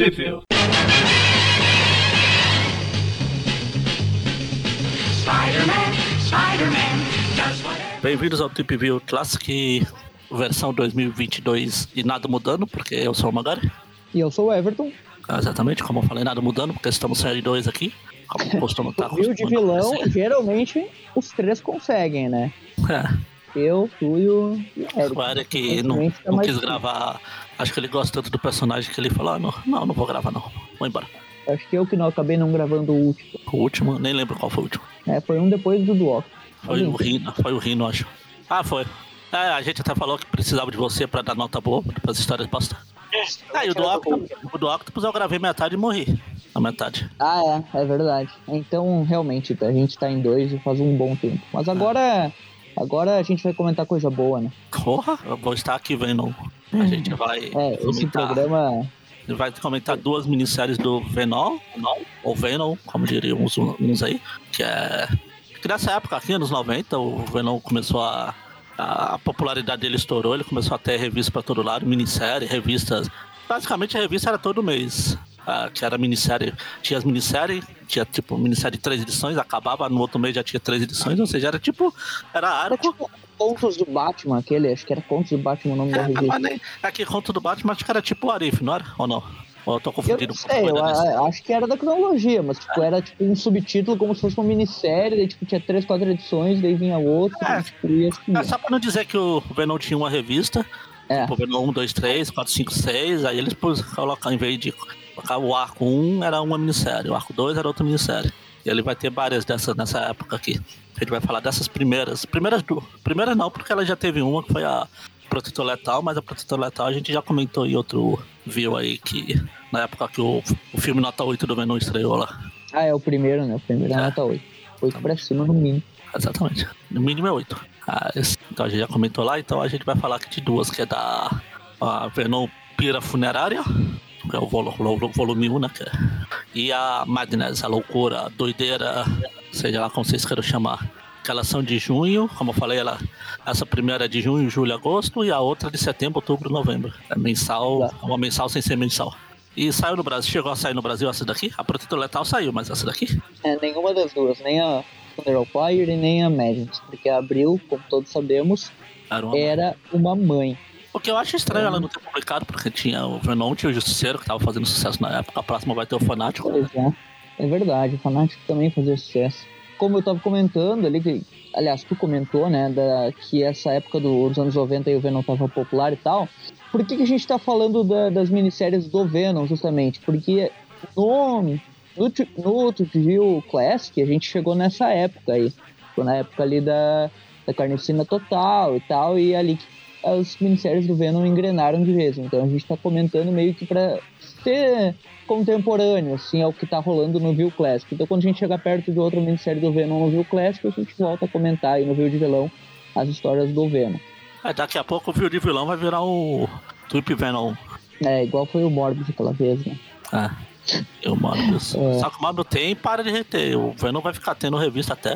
Trip Bem-vindos ao Trip View Classic versão 2022 e nada mudando, porque eu sou o Magari. E eu sou o Everton. Ah, exatamente, como eu falei, nada mudando, porque estamos série 2 aqui. Como costuma estar. Viu de vilão, geralmente os três conseguem, né? É. Eu, tu e o Eric. O Eric não, não quis difícil. gravar. Acho que ele gosta tanto do personagem que ele falou: ah, não, não, não vou gravar, não. Vou embora. Acho que eu que não acabei não gravando o último. O último, nem lembro qual foi o último. É, foi um depois do Duoc. Foi o Rino, foi o Rino, acho. Ah, foi. É, a gente até falou que precisava de você pra dar nota boa para as histórias bosta. Ah, e o do Octopus, o do Octopus eu gravei metade e morri. Na metade. Ah, é, é verdade. Então, realmente, a gente tá em dois e faz um bom tempo. Mas agora, agora a gente vai comentar coisa boa, né? Porra, eu vou estar aqui vendo. A gente vai É, esse comentar. programa. Ele vai comentar duas minisséries do Venom, ou Venom, como diriam uns, uns aí, que é. Que nessa época aqui, anos 90, o Venom começou a. A popularidade dele estourou, ele começou a ter revista pra todo lado, minissérie, revistas. Basicamente a revista era todo mês. Ah, que era minissérie, tinha as minisséries, tinha tipo minissérie de três edições, acabava, no outro mês já tinha três edições, ou seja, era tipo, era arco, Contos do Batman, aquele, acho que era Contos do Batman o nome da É, revista. mas nem- aqui conto do Batman, acho que era tipo o Arif, não era? Ou não? Ou eu tô Eu confundindo com sei, eu a- acho que era da cronologia, mas tipo, era tipo um subtítulo como se fosse uma minissérie, daí tipo, tinha três, quatro edições, daí vinha outro, É. tipo, ia. É só pra não dizer que o Venom tinha uma revista, É. tipo, Venom 1, 2, 3, 4, 5, 6, aí eles colocaram, em vez de o arco 1, era uma minissérie, o arco 2 era outra minissérie. E ele vai ter várias dessas nessa época aqui. A gente vai falar dessas primeiras. Primeiras duas. Primeiras não, porque ela já teve uma, que foi a Protetor Letal, mas a Protetor Letal a gente já comentou em outro view aí, que na época que o, o filme Nota 8 do Venom estreou lá. Ah, é o primeiro, né? O primeiro é É. nota 8. 8 pra cima no mínimo. Exatamente. No mínimo é 8. Ah, esse- então a gente já comentou lá, então a gente vai falar aqui de duas, que é da a Venom Pira Funerária, é o volu- volu- volume 1, né? é- e a Madness, a loucura, a doideira, seja lá como vocês queiram chamar. Que elas são de junho, como eu falei, ela, essa primeira é de junho, julho, agosto, e a outra é de setembro, outubro, novembro. É mensal, é uma mensal sem ser mensal. E saiu no Brasil, chegou a sair no Brasil essa daqui? A Protetor Letal saiu, mas essa daqui? É, nenhuma das duas, nem a Funeral Fire e nem a Madness, porque a Abril, como todos sabemos, Era uma era uma mãe. O que eu acho estranho ela não ter publicado, porque tinha o Venom, tinha o Justiceiro, que tava fazendo sucesso na época. A próxima vai ter o Fanático. Pois é, é verdade, o Fanático também fazia sucesso. Como eu tava comentando ali, que, aliás, tu comentou, né, da, que essa época dos anos 90 aí o Venom tava popular e tal. Por que, que a gente tá falando da- das minisséries do Venom, justamente? Porque no, no, no Tutview Classic a gente chegou nessa época aí. Ficou na época ali da, da Carnificina Total e tal, e ali que as minisséries do Venom engrenaram de vez. Então a gente tá comentando meio que pra ser contemporâneo, assim, ao que tá rolando no View Classic. Então quando a gente chegar perto de outra minissérie do Venom no View Classic, a gente volta a comentar aí no View de Vilão as histórias do Venom. Aí daqui a pouco o Viu de Vilão vai virar o Tweep Venom. É, igual foi o Morbius aquela vez, né? É. E o Morbius. É. Só que o Morbius tem e para de reter. O Venom vai ficar tendo revista até.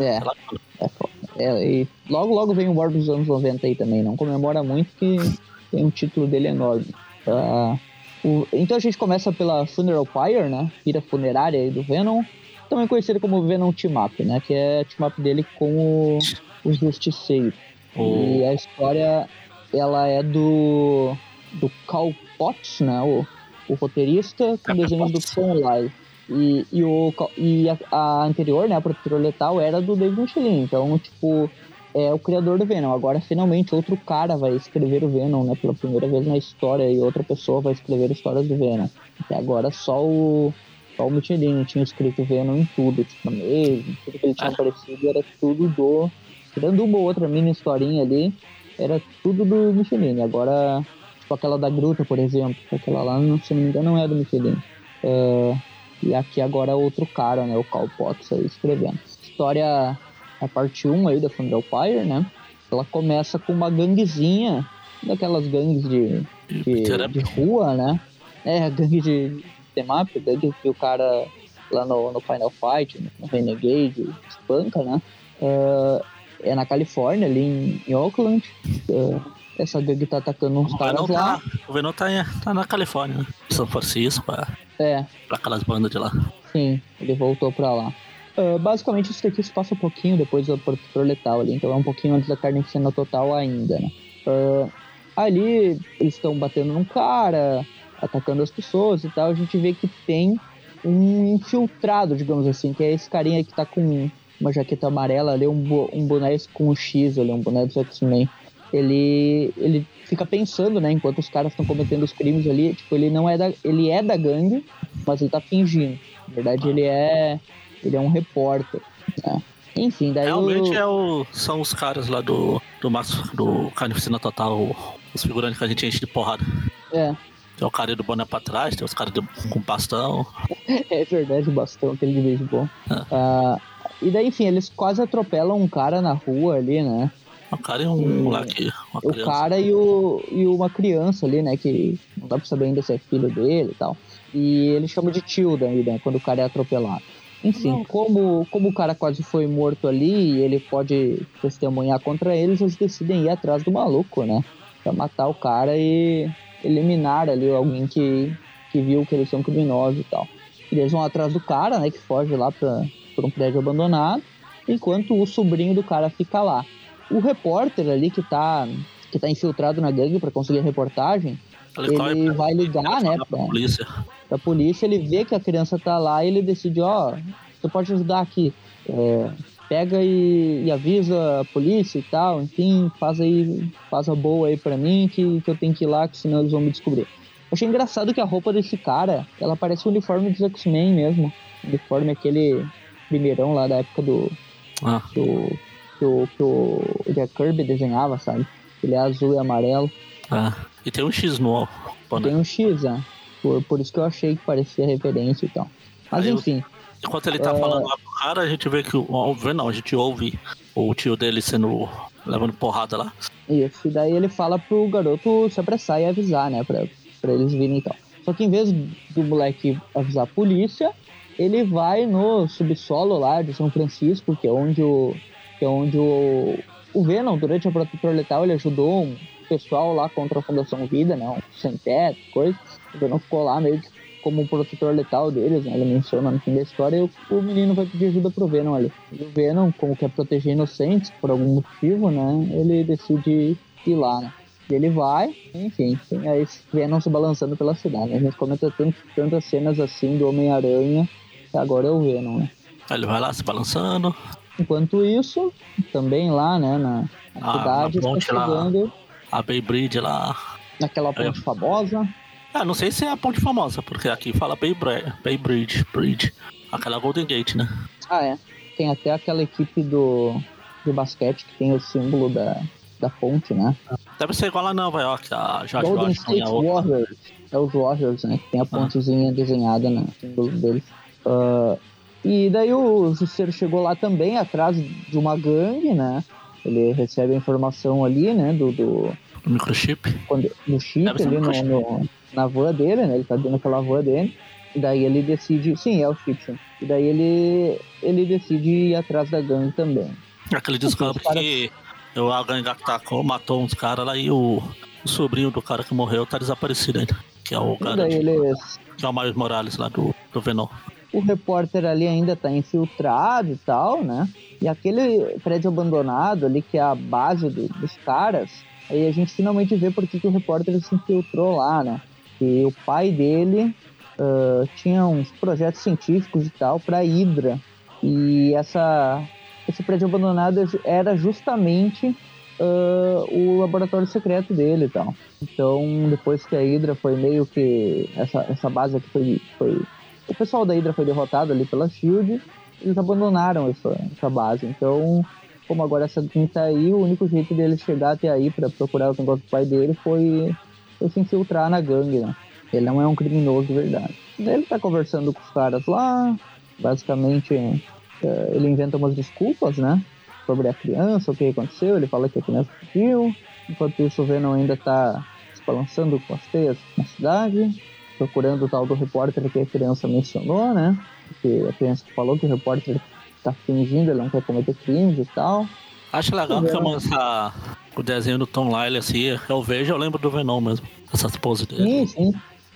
É, é foda. É, e logo, logo vem o Morbius dos anos 90 aí também. Não comemora muito que tem um título dele enorme. Ah, o- então a gente começa pela Funeral Pyre, né? Pira funerária aí do Venom. Também conhecido como Venom Team Up, né? Que é a team up dele com o, o Justiceiro. o... E a história, ela é do, do Cal Potts, né? O, o roteirista, com desenhos do Tom Lai. E, e, o, e a, a anterior, né? A Protetor Letal, era do David Michelin. Então, tipo, é o criador do Venom. Agora, finalmente, outro cara vai escrever o Venom, né? Pela primeira vez na história. E outra pessoa vai escrever histórias do Venom. Até agora, só o... Só o Michelin tinha escrito Venom em tudo, tipo, mesmo, tudo que ele tinha Ah. aparecido era tudo do tirando uma ou outra mini historinha ali, era tudo do Michelin. Agora, tipo aquela da Gruta, por exemplo, aquela lá, não- se não me engano, não é do Michelin. É, e aqui agora é outro cara, né, o Cal Potts aí escrevendo. História, a parte 1 aí da Funeral Fire, né, ela começa com uma ganguezinha, daquelas gangues de, de, de rua, né, é, gangue de temap, gangue que o cara lá no, no Final Fight, no Renegade, espanca, né, é, é na Califórnia, ali em, em Oakland. É, essa gangue tá atacando uns O caras Venom, lá. tá, o Venom tá, tá na Califórnia, né? São Francisco, pra, É, pra aquelas bandas de lá. sim, ele voltou pra lá. Ah, basicamente, isso daqui se passa um pouquinho depois do protetor letal ali, então é um pouquinho antes da carnificina total ainda, né? Ah, ali, eles estão batendo num cara, atacando as pessoas e tal, a gente vê que tem um infiltrado, digamos assim, que é esse carinha que tá com uma jaqueta amarela ali, um, bo- um boné com um X ali, um boné do X-Men. Ele, ele fica pensando, né, enquanto os caras estão cometendo os crimes ali, tipo, ele não é da, ele é da gangue, mas ele tá fingindo. Na verdade, ele é, ele é um repórter, né? Enfim, daí Realmente o... é o, são os caras lá do, do, Max- do Carnificina Total, os figurantes que a gente enche de porrada. É, Tem o cara do boné pra trás, tem os caras com bastão. é verdade, o bastão, aquele de beisebol. Ah. Ah, e daí, enfim, eles quase atropelam um cara na rua ali, né? O cara é um moleque, o cara e, o, e uma criança ali, né? Que não dá pra saber ainda se é filho dele e tal. E ele chama de tio daí, né? Quando o cara é atropelado. Enfim, como, como o cara quase foi morto ali e ele pode testemunhar contra eles, eles decidem ir atrás do maluco, né? Pra matar o cara e eliminar ali alguém que, que viu que eles são criminosos e tal. E eles vão atrás do cara, né? Que foge lá pra, pra um prédio abandonado, enquanto o sobrinho do cara fica lá. O repórter ali que tá, que tá infiltrado na gangue pra conseguir a reportagem, ele pra- vai ligar, né, pra pra, polícia. pra polícia, ele vê que a criança tá lá e ele decide, ó, você pode ajudar aqui. É, pega e, e avisa a polícia e tal, enfim, faz aí, faz a boa aí pra mim que, que eu tenho que ir lá, que senão eles vão me descobrir. Achei engraçado que a roupa desse cara, ela parece o uniforme dos X-Men mesmo. O uniforme aquele primeirão lá da época do, Ah, do que o, que o Jack Kirby desenhava, sabe? Ele é azul e amarelo. ah. E tem um X no boné. Tem um X, né? Por, por isso que eu achei que parecia referência e tal. Mas Aí eu- enfim, Enquanto ele tá É. falando lá pro cara, a gente vê que o. ó, vê não, a gente ouve o tio dele sendo. levando porrada lá. isso. E daí ele fala pro garoto se apressar e avisar, né? Pra, pra eles virem e tal. Só que em vez do moleque avisar a polícia, ele vai no subsolo lá de São Francisco, que é onde o. Que é onde o. O Venom, durante a Protetor Letal, ele ajudou um pessoal lá contra a Fundação Vida, né? Um sem teto, coisa. O Venom ficou lá meio como um protetor letal deles, né? Ele menciona no fim da história, e o, o menino vai pedir ajuda pro Venom ali. O Venom, como quer proteger inocentes por algum motivo, né? Ele decide ir lá, né? Ele vai, enfim, tem aí Venom se balançando pela cidade. né? A gente comenta tanto, tantas cenas assim do Homem-Aranha, que agora é o Venom, né? Ele vai lá se balançando. Enquanto isso, também lá, né, na, na Ah, cidade, na está ponte lá. chegando A Bay Bridge lá. naquela ponte famosa. Ah, não sei se é a ponte famosa, porque aqui fala Bay, Bre- Bay Bridge. Aquela Golden Gate, né? Ah, é. Tem até aquela equipe do de basquete que tem o símbolo da, da ponte, né? Deve ser igual lá em Nova York, a George Golden Washington State a. Warriors. É os Warriors, né? Que tem a pontezinha desenhada no símbolo deles. Ah, e daí o Justiceiro chegou lá também, atrás de uma gangue, né? Ele recebe a informação ali, né? Do, do, microchip. quando, do chip Deve ali no, no- na van dele, né? Ele tá dentro daquela van dele. E daí ele decide. Sim, é o chip. E daí ele, ele decide ir atrás da gangue também. Aquele descobre Os caras- que o a gangue atacou, matou uns caras lá e o, o sobrinho do cara que morreu tá desaparecido ainda. Que é o cara de- que é o Miles Morales lá do, do Venom. O repórter ali ainda tá infiltrado e tal, né? E aquele prédio abandonado ali, que é a base do- dos caras, aí a gente finalmente vê por que que o repórter se infiltrou lá, né? E o pai dele ah, tinha uns projetos científicos e tal pra Hydra. E essa, esse prédio abandonado era justamente ah, o laboratório secreto dele e tal. Então, depois que a Hydra foi meio que. Essa, essa base aqui foi, foi o pessoal da Hydra foi derrotado ali pela SHIELD, eles abandonaram essa, essa base. Então, como agora essa Doom tá aí, o único jeito dele chegar até aí pra procurar o negócio do pai dele foi, foi se infiltrar na gangue, né? Ele não é um criminoso de verdade. Daí ele tá conversando com os caras lá, basicamente eh, ele inventa umas desculpas, né? Sobre a criança, o que aconteceu, ele fala que a criança fugiu, enquanto isso o Venom ainda tá se balançando com as teias na cidade procurando o tal do repórter que a criança mencionou, né? Que a criança falou que o repórter tá fingindo, ele não quer cometer crimes e tal. Acho legal que essa, o desenho do Tom Lyle, assim, eu vejo, eu lembro do Venom mesmo. Essas poses dele. Sim, sim.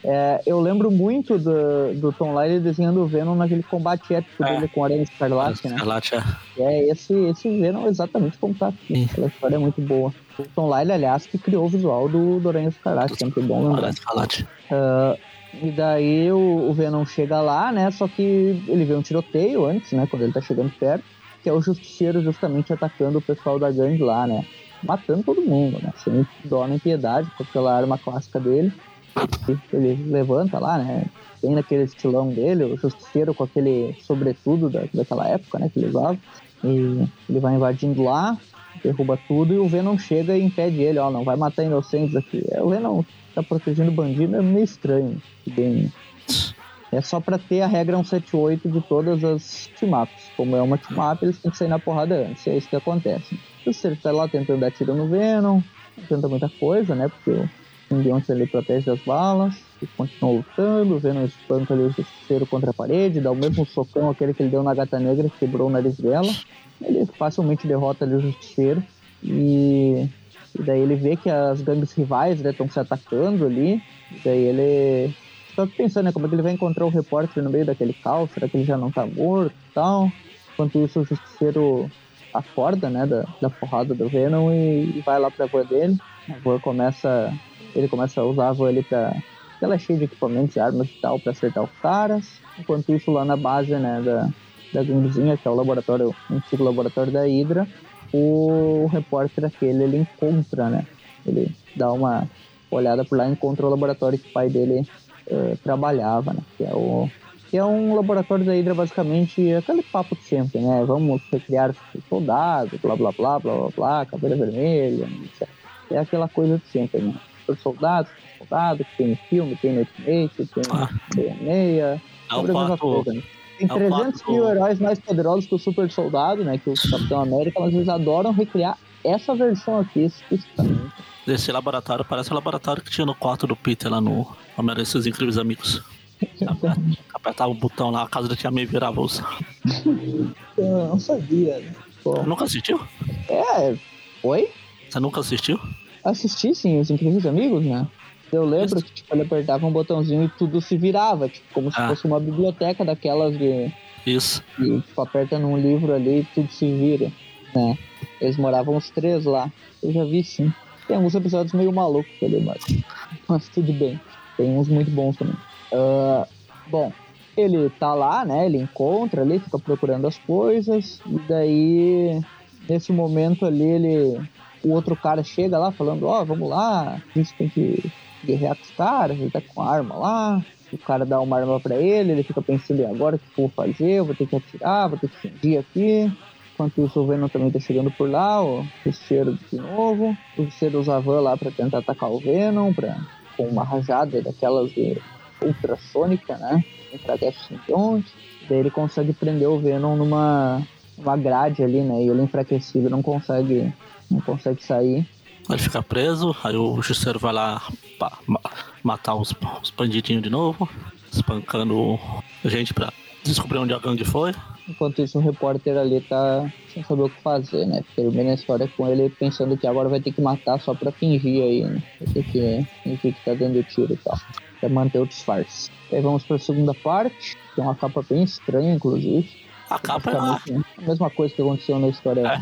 É, eu lembro muito do, do Tom Lyle desenhando o Venom naquele combate épico é. dele com a Aranha Escarlate, né? Escarlate, é. É, esse, esse Venom exatamente como tá aqui. Sim. Aquela história é muito boa. O Tom Lyle, aliás, que criou o visual do, do Aranha Escarlate, sempre bom lembrar. Aranha Escarlate. Uh, e daí o, o Venom chega lá, né? Só que ele vê um tiroteio antes, né? Quando ele tá chegando perto, que é o Justiceiro justamente atacando o pessoal da gangue lá, né? Matando todo mundo, né? Sem dó nem piedade, com aquela arma clássica dele. Ele levanta lá, né? Tem naquele estilão dele, o Justiceiro com aquele sobretudo da, daquela época, né? Que ele usava. E ele vai invadindo lá, derruba tudo e o Venom chega e impede ele, ó, não vai matar inocentes aqui. É, o Venom tá protegendo bandido é meio estranho. Bem... É só pra ter a regra 178 de todas as team-ups. Como é uma team-up, eles têm que sair na porrada antes. É isso que acontece. O Cerco tá lá tentando dar tiro no Venom, tenta muita coisa, né? Porque o simbionte ele protege as balas, e continua lutando, o Venom espanta ali o justiceiro contra a parede, dá o mesmo socão aquele que ele deu na gata negra, que quebrou o nariz dela. Ele facilmente derrota ali o justiceiro. E e daí ele vê que as gangues rivais estão né, se atacando ali. E daí ele fica pensando, né, como é que ele vai encontrar o repórter no meio daquele caos? Será que ele já não tá morto e tal? Enquanto isso, o justiceiro acorda, né, da, da porrada do Venom e, e vai lá pra van dele. A van começa... Ele começa a usar a van ali pra... Ela é cheia de equipamentos armas e tal pra acertar os caras. Enquanto isso, lá na base, né, da, da ganguezinha, que é o laboratório, o antigo laboratório da Hydra, o repórter aquele ele encontra, né? Ele dá uma olhada por lá e encontra o laboratório que o pai dele uh, trabalhava, né? Que é o que é um laboratório da Hydra basicamente aquele papo de sempre, né? Vamos recriar soldados, blá blá blá blá blá blá, caveira vermelha, etc. É aquela coisa de sempre, né? Por soldados, soldado, que tem filme, tem Ultimate, tem ah. meia, é o mesma coisa, né? Tem 300 é mil heróis mais poderosos que o Super Soldado, né? Que o Capitão América, mas eles adoram recriar essa versão aqui especificamente. Desse laboratório, parece o laboratório que tinha no quarto do Peter lá no Homem-Aranha Seus Incríveis Amigos. Apertava o botão lá, a casa da tia May virava. Eu não sabia, né? Nunca assistiu? É, foi? Você nunca assistiu? Assisti sim, Os Incríveis Amigos, né? Eu lembro que tipo, ele apertava um botãozinho e tudo se virava, tipo, como se ah. fosse uma biblioteca daquelas de. Isso. E tipo, aperta num livro ali e tudo se vira. Né? Eles moravam os três lá. Eu já vi sim. Tem alguns episódios meio malucos ali, mas, mas tudo bem. Tem uns muito bons também. Uh, bom, ele tá lá, né? Ele encontra ali, fica procurando as coisas. E daí, nesse momento ali, ele. O outro cara chega lá falando, ó, oh, vamos lá, a gente tem que guerrear com os caras, ele tá com a arma lá, o cara dá uma arma para ele, ele fica pensando, e agora o que eu vou fazer? Eu vou ter que atirar, vou ter que fingir aqui. Enquanto isso, o Venom também tá chegando por lá, o Justiceiro de novo. O Justiceiro usa a van lá pra tentar atacar o Venom, pra, com uma rajada daquelas de ultrassônica, né? Enfraquece o simbionte. Daí ele consegue prender o Venom numa uma grade ali, né? E ele enfraquecido não consegue, não consegue sair. Ele fica preso, aí o justiceiro vai lá matar os, os bandidinhos de novo, espancando gente pra descobrir onde a gangue foi. Enquanto isso, o repórter ali tá sem saber o que fazer, né? Termina a história com ele pensando que agora vai ter que matar só pra fingir aí, né? Vai ter que fingir que tá dando tiro e tal. Pra manter o disfarce. Aí vamos pra segunda parte, que é uma capa bem estranha, inclusive. A capa é a... a mesma coisa que aconteceu na história é.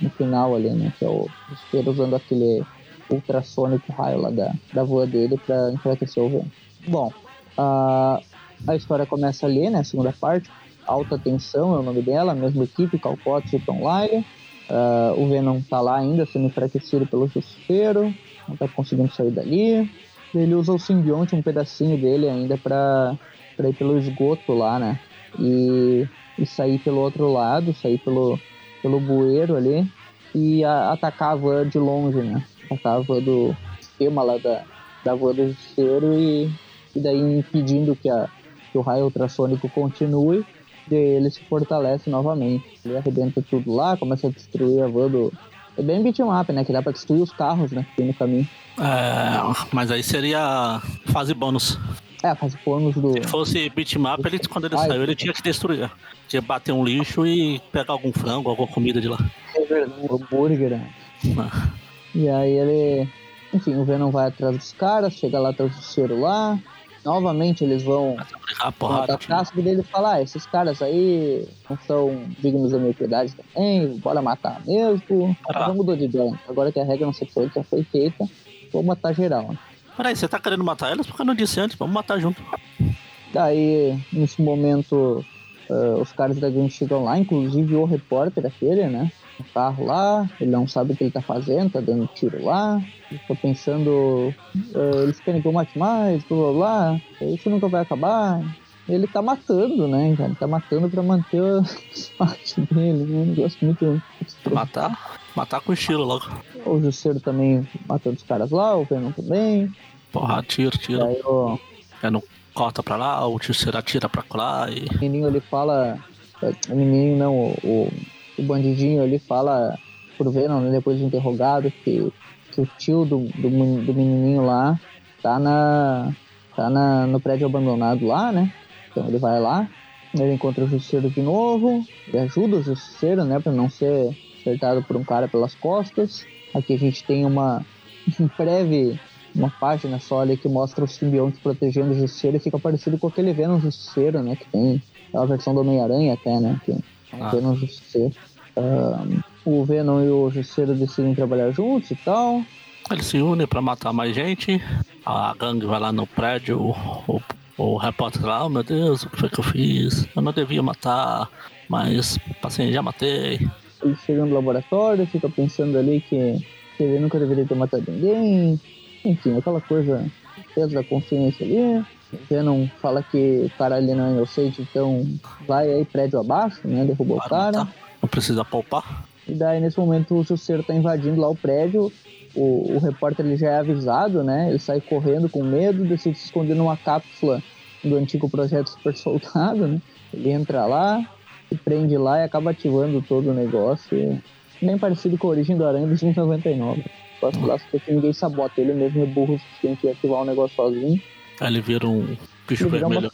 no final ali, né? Que é o desespero usando aquele ultrassônico raio lá da, da voa dele pra enfraquecer o vento. Bom, a, a história começa ali, né? Segunda parte. Alta Tensão é o nome dela, mesma equipe, Calcote e Tom Lyle. Uh, o Venom tá lá ainda, sendo enfraquecido pelo Justiceiro, não tá conseguindo sair dali. Ele usa o simbionte, um pedacinho dele ainda pra, pra ir pelo esgoto lá, né? E e sair pelo outro lado, sair pelo, pelo bueiro ali e a, atacar a van de longe, né? Atacar a van do esquema lá da, da van do justiceiro e, e daí impedindo que, a, que o raio ultrassônico continue e ele se fortalece novamente. Ele arrebenta tudo lá, começa a destruir a van do. É bem beatmap, né? Que dá pra destruir os carros, né? Que tem no caminho. É, mas aí seria fase bônus. É, faz bônus do. Se fosse bitmap, ele, quando ele Ai, saiu, ele tinha que destruir. Tinha que bater um lixo e pegar algum frango, alguma comida de lá. verdade. Hambúrguer. né? E aí ele. Enfim, o Venom vai atrás dos caras, chega lá, tá o Justiceiro lá. Novamente eles vão tio. atacar, e dele fala, ah, esses caras aí não são dignos da minha piedade também, bora matar mesmo. Ah. Já mudou de ideia. Agora que a regra não sexual já foi feita, vou matar geral. Peraí, você tá querendo matar elas? Porque eu não disse antes, vamos matar junto. Daí, nesse momento, ah, os caras da gangue chegam lá, inclusive o repórter aquele, né? No carro lá, ele não sabe o que ele tá fazendo, tá dando tiro lá. Tá pensando, ah, eles querem que eu mate mais, blá blá blá, isso nunca vai acabar. Ele tá matando, né, cara? Ele tá matando pra manter a parte dele, né? Um negócio muito. Matar? Matar com estilo logo. O Jusceiro também matando os caras lá, o Venom também. Porra, tiro, tiro. Daí o, É no corta pra lá, o tio atira pra lá e. O menininho ele fala. O menininho não, o, o, o bandidinho ele fala pro Venom, né, depois de interrogado, que, que o tio do, do, do menininho lá tá na. tá na, no prédio abandonado lá, né? Então ele vai lá, ele encontra o Justiceiro de novo, ele ajuda o Justiceiro, né, pra não ser acertado por um cara pelas costas. Aqui a gente tem uma um breve uma página só ali que mostra os simbiontes protegendo o Justiceiro e fica parecido com aquele Venom Justiceiro, né? Que tem a versão do Homem-Aranha até, né? Que é o Ah. Venom Justiceiro. Ahn, o Venom e o Justiceiro decidem trabalhar juntos e tal. Eles se unem pra matar mais gente. A gangue vai lá no prédio. O, o, o repórter lá, oh meu Deus, o que foi que eu fiz? Eu não devia matar, mas paciente, já matei. Ele chega no laboratório, fica pensando ali que, que ele nunca deveria ter matado ninguém. Enfim, aquela coisa, peso da consciência ali. Venom fala que o cara ali não é inocente, então vai aí prédio abaixo, né? Derrubou o cara. tá? Não precisa poupar. E daí, nesse momento, o Justiceiro tá invadindo lá o prédio. O, o repórter ele já é avisado, né? Ele sai correndo com medo, decide se esconder numa cápsula do antigo projeto Super Soldado, né? Ele entra lá, se prende lá e acaba ativando todo o negócio. Bem parecido com a origem do Aranha dos 99. Posso lá porque ninguém sabota ele mesmo é burro o suficiente de ativar o negócio sozinho. Aí ele vira um bicho Ele vira uma- vermelho.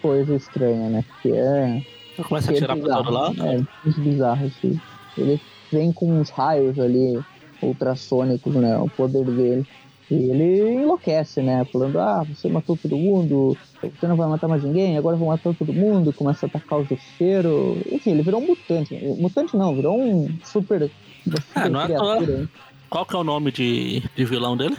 Coisa estranha, né? Que é Ele começa a é atirar pra todo lado. É, muito bizarro isso. Ele vem com uns raios ali, ultrassônicos, né? O poder dele. E ele enlouquece, né? Falando, ah, você matou todo mundo, você não vai matar mais ninguém, agora eu vou matar todo mundo, começa a atacar o justiceiro. Enfim, ele virou um mutante. Mutante não, virou um super. super É, não é criatura? Qual que é o nome de, de vilão dele?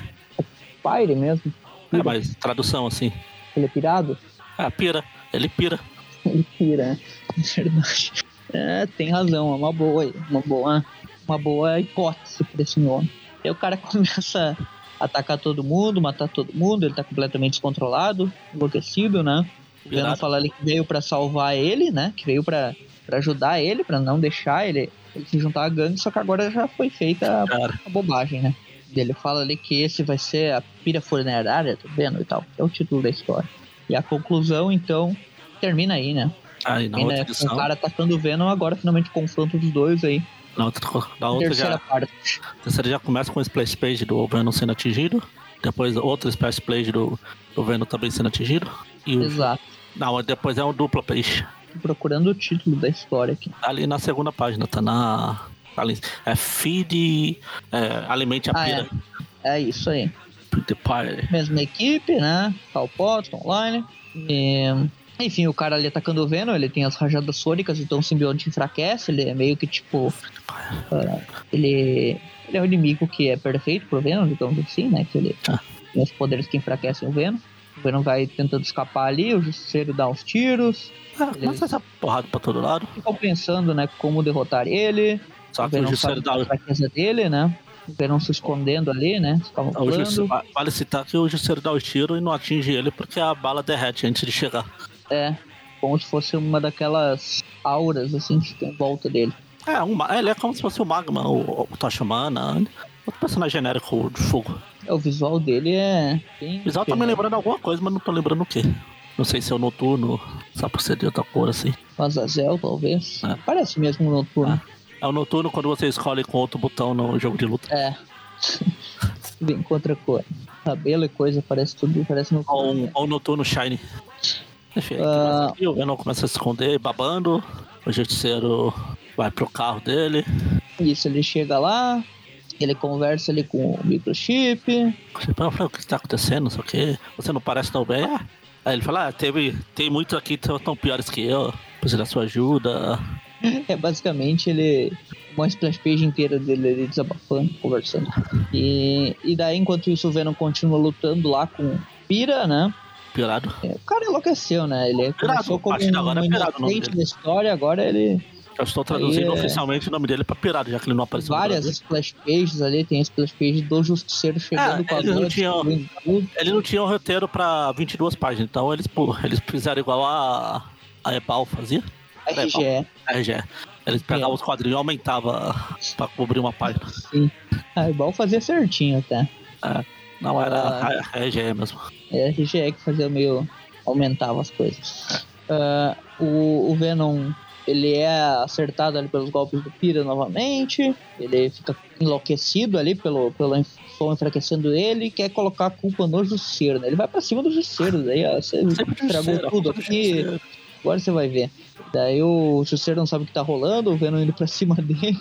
Pyre mesmo. É, mas tradução assim. Ele é pirado. É, pira. Ele pira. Ele pira, né? É verdade. É, tem razão, é uma boa, uma boa, uma boa hipótese pra esse nome. Aí o cara começa a atacar todo mundo, matar todo mundo, ele tá completamente descontrolado, enlouquecido, né? Virado. fala ali que veio pra salvar ele, né? Que veio pra pra ajudar ele, pra não deixar ele, ele se juntar à gangue, só que agora já foi feita a a bobagem, né? Ele fala ali que esse vai ser a pira funerária, tá vendo? E tal. É o título da história. E a conclusão, então, termina aí, né? Aí na Termina outra com o edição, cara atacando o Venom, agora finalmente o confronto dos dois aí. na outra, na outra Terceira já, parte. terceira já começa com o splash page do Venom sendo atingido. Depois outro splash page do, do Venom também sendo atingido. E o, Exato. não, depois é um duplo page. Tô procurando o título da história aqui. Ali na segunda página, tá na. Tá ali. É feed. É, alimente a Ah, pira. É isso aí. Mesma equipe, né? Cal Potts, online. E, enfim, o cara ali atacando o Venom, ele tem as rajadas sônicas, então o simbionte enfraquece, ele é meio que tipo. ah, ele, ele é um inimigo que é perfeito pro Venom, digamos assim, né? Que ele Ah. tem os poderes que enfraquecem o Venom. O Venom vai tentando escapar ali, o Justiceiro dá uns tiros. Ah, começa essa porrada pra todo lado. Ficam pensando, né, como derrotar ele. Só o que o Venom Justiceiro dá. a fraqueza dele, né? O Venom se escondendo ali, né? O. Justiceiro- vale citar que o Justiceiro dá os tiros e não atinge ele porque a bala derrete antes de chegar. É, como se fosse uma daquelas auras, assim, que tem em volta dele. É, um, ele é como se fosse o Magma, o, o Tocha Humana, outro personagem genérico de fogo. É, o visual dele é bem... O visual tá me lembrando alguma coisa, mas não tô lembrando o quê. Não sei se é o noturno, só por ser de outra cor assim. O Azazel, talvez. É. Parece mesmo um noturno. É o noturno quando você escolhe com outro botão no jogo de luta. É. Vem com outra cor. Cabelo e coisa, parece tudo, parece Ou um, ou noturno shiny. Enfim, aqui, o Venom começa a se esconder, babando. O justiceiro vai pro carro dele. Isso, ele chega lá, ele conversa ali com o microchip. O que está acontecendo, o quê. Você não parece tão bem. Ah. Aí ele fala, ah, teve, tem muitos aqui que tão piores que eu. Preciso da sua ajuda. É basicamente ele. Uma splash page inteira dele ele desabafando, conversando. E, e daí, enquanto isso, o Venom continua lutando lá com o Pira, né? Pirado. É, o cara enlouqueceu, né? Ele Pirado, começou como a partir de agora é um Pirado o nome inocente da história, agora ele. Eu estou traduzindo Aí é- oficialmente o nome dele pra Pirado, já que ele não apareceu várias splash pages ali, tem a splash page do Justiceiro chegando É, com a eles não tudo. Ele não tinha um roteiro pra 22 páginas, então eles, pô, eles fizeram igual a, a Ebal fazia. RGE. A RGE. Eles pegavam É. os quadrinhos e aumentavam pra cobrir uma página. Ah, igual fazia certinho até. Não era Ah. a RGE mesmo. É a RGE que fazia meio. aumentava as coisas. Ah, o, o Venom. Ele é acertado ali pelos golpes do Pira novamente. Ele fica enlouquecido ali pelo, pelo som enfraquecendo ele e quer colocar a culpa no Justiceiro. Né? Ele vai pra cima do Justiceiro. Daí ó, você estragou tudo aqui. Agora você vai ver. Daí o Justiceiro não sabe o que tá rolando, o Venom indo pra cima dele.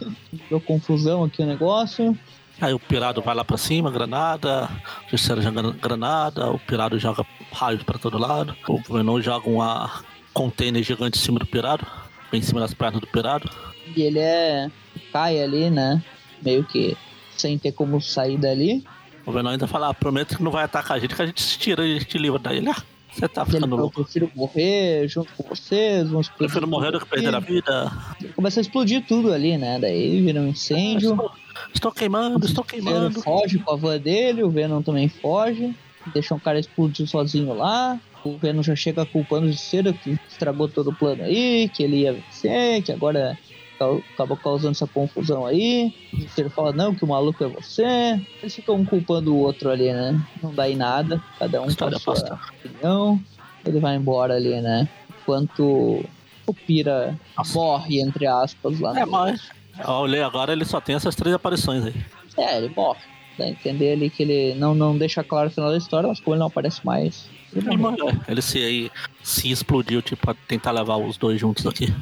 Deu confusão aqui o negócio. Aí o pirado vai lá pra cima, granada, o Justiceiro joga granada, o pirado joga raios pra todo lado, o Venom joga uma container gigante em cima do pirado, bem em cima das pernas do pirado. E ele é. cai ali, né? Meio que sem ter como sair dali. O Venom ainda fala, ah, prometo que não vai atacar a gente, que a gente se tira e a gente livra daí. Ele, ah, você tá Ele ficando fala, eu louco. prefiro morrer junto com vocês, vamos. Prefiro morrer do que perder a vida. Começa a explodir tudo ali, né? Daí vira um incêndio. Estou, estou queimando, estou O queimando. Venom foge com a van dele, o Venom também foge. Deixa um cara explodir sozinho lá. O Venom já chega culpando o Justiceiro que estragou todo o plano aí, que ele ia vencer, que agora acabou causando essa confusão aí. O fala, não, que o maluco é você. Eles ficam um culpando o outro ali, né? Não dá em nada, cada um com a História sua opinião. Ele vai embora ali, né? Enquanto o Pira Nossa. morre, entre aspas, lá É, no- mas olhei agora, ele só tem essas três aparições aí. É, ele morre. Dá a entender ali que ele não, não deixa claro o final da história, mas como ele não aparece mais, ele morreu. se, aí, se explodiu, tipo, pra tentar levar os dois juntos aqui.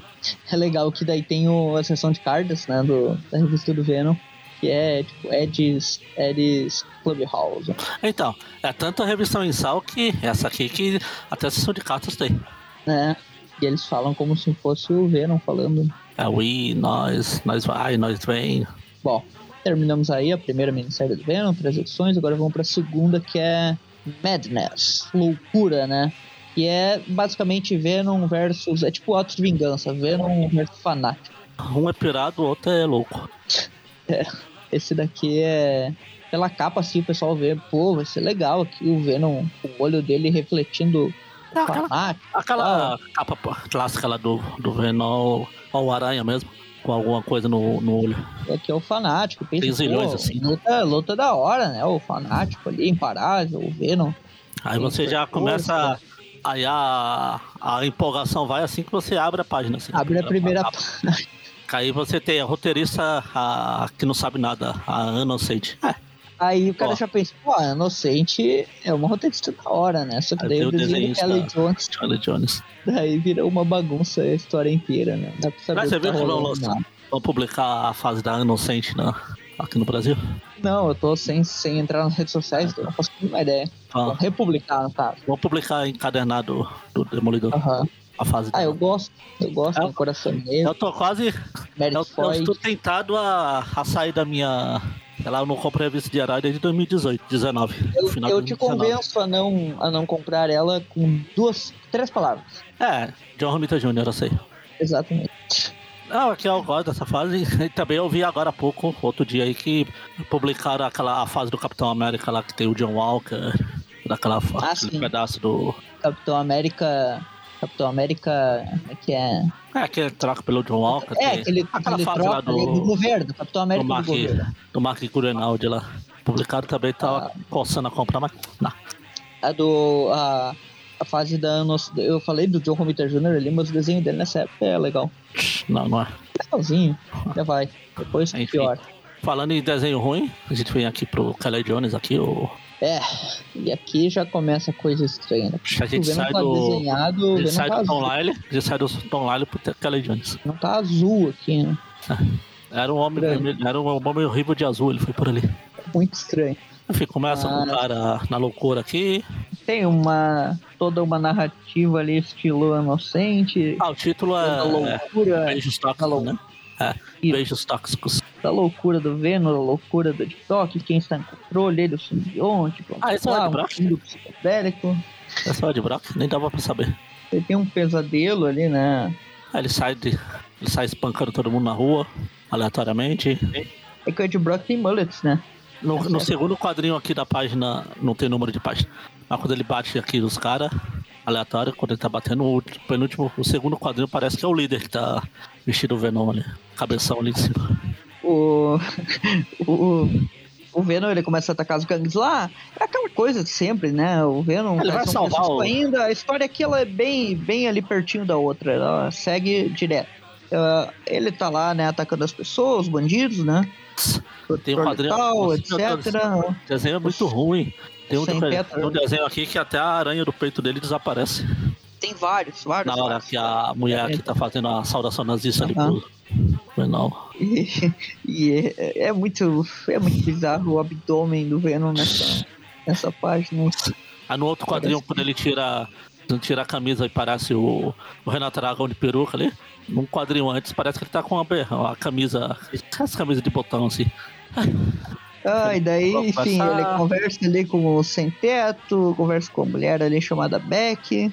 É legal que daí tem o, a seção de cartas, né, do, da revista do Venom, que é tipo Ed's, Ed's Clubhouse. Então, é tanta revista mensal que essa aqui que até a sessão de cartas tem. né? E eles falam como se fosse o Venom falando. É we, nós, nós vai, nós vem. Bom, terminamos aí a primeira minissérie do Venom, três edições, agora vamos pra segunda que é Madness, loucura, né? Que é basicamente Venom versus. É tipo Atos de Vingança, Venom versus Fanático. Um é pirado, o outro é louco. Esse daqui é. Pela capa assim, o pessoal vê, pô, vai ser legal aqui o Venom, o olho dele refletindo o É aquela, fanático. aquela capa clássica lá do, do Venom, ou o Aranha mesmo, com alguma coisa no, no olho. Aqui é o fanático. Pensa, Tem zilhões, assim. Luta, luta da hora, né? O fanático ali, imparável, o Venom. Aí você já começa. Aí a, a empolgação vai assim que você abre a página. Assim, Abre a primeira página. Aí você tem a roteirista a, que não sabe nada, a Ana Sage. É, Aí o cara Ó. já pensa, pô, Inocente é uma roteirista da hora, né? Só que Aí daí o desenho. Kelly Jones, Charlie Jones. daí virou uma bagunça a história inteira, né? Dá pra saber Mas você tá viu que vão lançar? Vamos publicar a fase da Inocente na, aqui no Brasil? Não, eu tô sem, sem entrar nas redes sociais, então eu não faço a mínima ideia. Ah, Vou republicar, no caso. vamos publicar encadernado do Demolidor, Aham. a fase Ah, eu gosto. Eu gosto, É. tem coração negro, Eu tô quase. Eu, Merit eu estou tentado a, a sair da minha. Eu não comprei a revista de herói desde 2018, 19. Eu, final eu te 2019. convenço a não, a não comprar ela com duas, três palavras. É, John Romita Jr., eu sei. Exatamente. Não, aqui eu gosto dessa fase. E também eu vi agora há pouco, outro dia aí, que publicaram aquela a fase do Capitão América lá que tem o John Walker, daquela Ah, sim. pedaço do. Capitão América. Capitão América. É que é? É, que troca pelo John Walker. É, tem aquele, aquela aquele fase lá do, do governo. Capitão do América do, Mark, governo. do Mark Gurenaldi lá. Publicado também, tava Ah. coçando a comprar, mas. Não. A do. A, a fase da anos. Eu falei do John Romita Jr. ali, mas o desenho dele nessa época é legal. Não, não é. Legalzinho. Já vai. Depois Enfim. pior. Falando em desenho ruim, a gente vem aqui pro Kelly Jones aqui, o. É. E aqui já começa coisa estranha. né? A gente sai tá do. desenhado, A gente sai tá do Tom. Lyle, a gente sai do Tom Lyle pro Kelly Jones. Não tá azul aqui, né? Era um homem vermelho, era um homem horrível de azul, ele foi por ali. Muito estranho. Enfim, começa com Ah. o cara na loucura aqui. Tem uma. toda uma narrativa ali, estilo inocente, Ah, o título é, loucura. Lou- né? É, Isso. Beijos Tóxicos. da loucura do Venom, da loucura do TikTok, quem está em controle, ele, o simbionte, blá, Ah, esse é o um Brock? mundo psicodélico. É só de Brock, nem dava pra saber. Ele tem um pesadelo ali, né? Aí ele sai de. Ele sai espancando todo mundo na rua, aleatoriamente. É que o Ed Brock tem mullets, né? No, Tá no segundo quadrinho aqui da página, não tem número de página. Mas quando ele bate aqui nos caras, aleatório, quando ele tá batendo, o penúltimo, o segundo quadrinho parece que é o líder que tá vestido o Venom ali. Cabeção ali em cima. O. o. O Venom ele começa a atacar os gangues lá, é aquela coisa de sempre, né? O Venom Ele vai são salvar o- ainda. A história aqui ela é bem, bem ali pertinho da outra, ela segue direto. Ah, ele tá lá, né, atacando as pessoas, os bandidos, né? Tem um. Tal, Nossa, etc. O desenho é muito ruim. Tem um, Sem tem um desenho aqui que até a aranha do peito dele desaparece. Tem vários, vários. Na hora vários. que a mulher aqui tá fazendo a saudação nazista ali Aham. pro Venom. E, e é, é muito, é muito bizarro o abdômen do Venom nessa, nessa página. Aí no outro quadrinho, Parece quando ele tira, tira a camisa e parece o, o Renato Aragão de peruca ali. Num quadrinho antes, parece que ele tá com uma, be- uma camisa. Essa camisa de botão assim. Ah, e daí, enfim, passar. ele conversa ali com o sem teto, conversa com a mulher ali chamada Beck.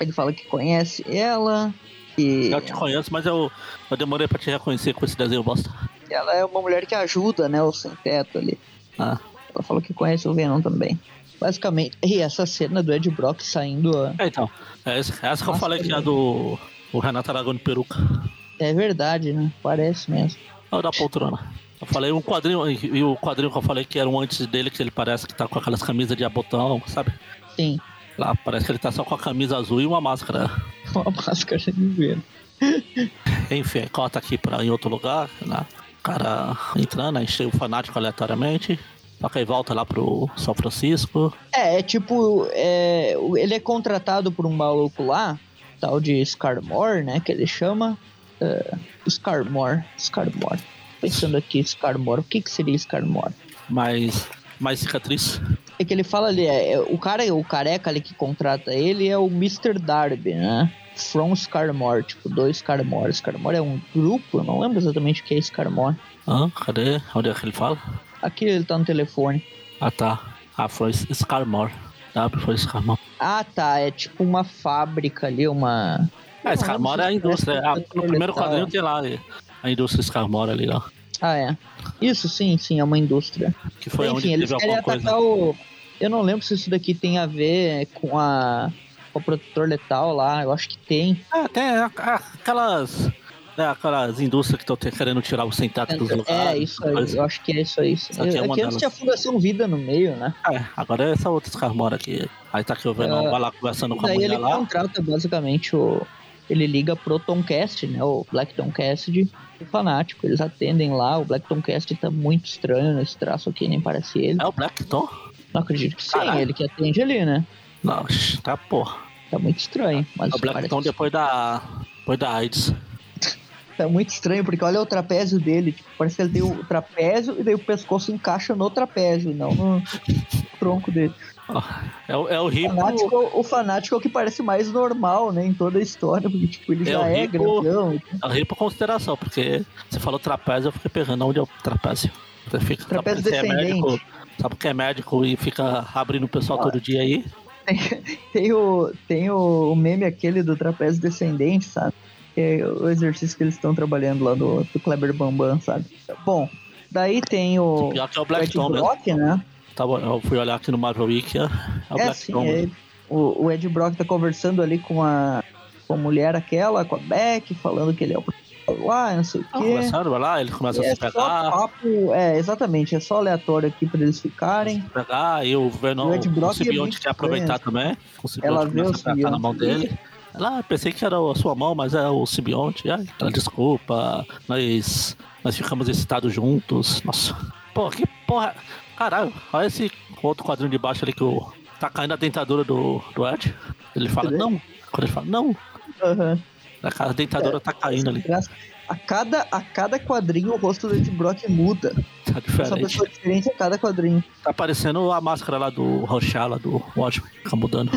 Ele fala que conhece ela, que Eu te conheço, mas eu, eu demorei pra te reconhecer com esse desenho bosta. ela é uma mulher que ajuda, né, o sem teto ali. Ah, Ela falou que conhece o Venom também. Basicamente, e essa cena do Ed Brock saindo, ó, é, então. É essa, essa que eu Nossa, falei que é velho. do o Renato Aragão de peruca. é verdade, né? Parece mesmo. É o da poltrona. Eu falei um quadrinho, e e o quadrinho que eu falei que era um antes dele, que ele parece que tá com aquelas camisas de botão, sabe? Sim, Lá parece que ele tá só com a camisa azul e uma máscara. uma máscara de Venom. Enfim, corta aqui pra, em outro lugar, né? O cara entrando, encheu o fanático aleatoriamente. Só que aí volta lá pro São Francisco. É, é tipo, é, ele é contratado por um maluco lá, tal de Scarmore, né, que ele chama. é, Scarmore, Scarmore. Pensando aqui, Scarmore, o que que seria Scarmore? mais, mais cicatriz. É que ele fala ali, é, é, o cara, o careca ali que contrata ele é o Mr. Darby, né? From Scarmore, tipo, dois Scarmore. Scarmore é um grupo, eu não lembro exatamente o que é Scarmore. Hã? Cadê? Onde é que ele fala? Aqui ele tá no telefone. Ah, tá. Ah, foi Scarmore. W foi Scarmore. Ah, tá, é tipo uma fábrica ali, uma... É, Scarmore é a indústria. Ah, no primeiro quadrinho tem lá a indústria Scarmore ali, ó. Ah, é. Isso, sim, sim, é uma indústria. Que foi onde Enfim, eles teve querem atacar o. Eu não lembro se isso daqui tem a ver com a. com o protetor letal lá. Eu acho que tem. Ah, tem aquelas. né, aquelas indústrias que estão querendo tirar o sentato dos lugares. É, isso aí. coisa. Eu acho que é isso aí. Isso. Aqui é É que antes tinha a Fundação Vida no meio, né? É, agora é essa outra Scarmore aqui. Aí tá aqui o Venom, É, vai lá conversando com a mulher ele lá. contrata basicamente o. Ele liga pro Tomcast, né? O Black Tomcast de o fanático. Eles atendem lá. O Black Tomcast tá muito estranho nesse traço aqui, nem parece ele. É o Blackton? Não acredito que sim, Caralho. ele que atende ali, né? Não, tá porra. Tá muito estranho. Mas É o Blackton parece- depois da. Depois da AIDS. Tá muito estranho, porque olha o trapézio dele. Tipo, parece que ele tem o trapézio e daí o pescoço encaixa no trapézio, não no tronco dele. É, o- é o O rico. fanático, o fanático é o que parece mais normal, né? Em toda a história, porque tipo, ele É já o é rico- grandão. É o rico por consideração, porque você falou trapézio, eu fiquei pegando onde é o trapézio. Você fica, Trapézio sabe é descendente. médico, sabe que é médico e fica abrindo o pessoal Ah. todo dia aí. Tem o, tem o, o meme aquele do trapézio descendente, sabe? Que é o exercício que eles estão trabalhando lá do, do Kleber Bambam, sabe? Bom, daí tem o, Pior que é o o Ed Blackton mesmo. Brock, né? Tá bom, eu fui olhar aqui no Marvel Wiki, é, o sim, é. O, o Ed Brock tá conversando ali com a, com a mulher aquela, com a Beck, falando que ele é o lá, não sei o Ah, quê. Começaram lá, ele começa a é se pegar, papo, é, exatamente, é só aleatório aqui pra eles ficarem. se pegar, e o Venom, O Ed Brock é simbionte quer aproveitar também. Simbionte Ela começa o a apertar na mão simbionte. dele. Ela, ah, pensei que era a sua mão, mas é o simbionte. Ela, desculpa, nós, nós ficamos excitados juntos. Nossa. Pô, que porra. Caralho, olha esse outro quadrinho de baixo ali que o. Tá caindo a dentadura do, do Ed. Ele fala, não. Quando ele fala, não. Aham. A dentadura é, tá caindo ali. A cada, a cada quadrinho o rosto do Ed Brock muda. Tá diferente. Essa pessoa diferente a cada quadrinho. Tá parecendo a máscara lá do Rochala, do Watchmen. Fica mudando.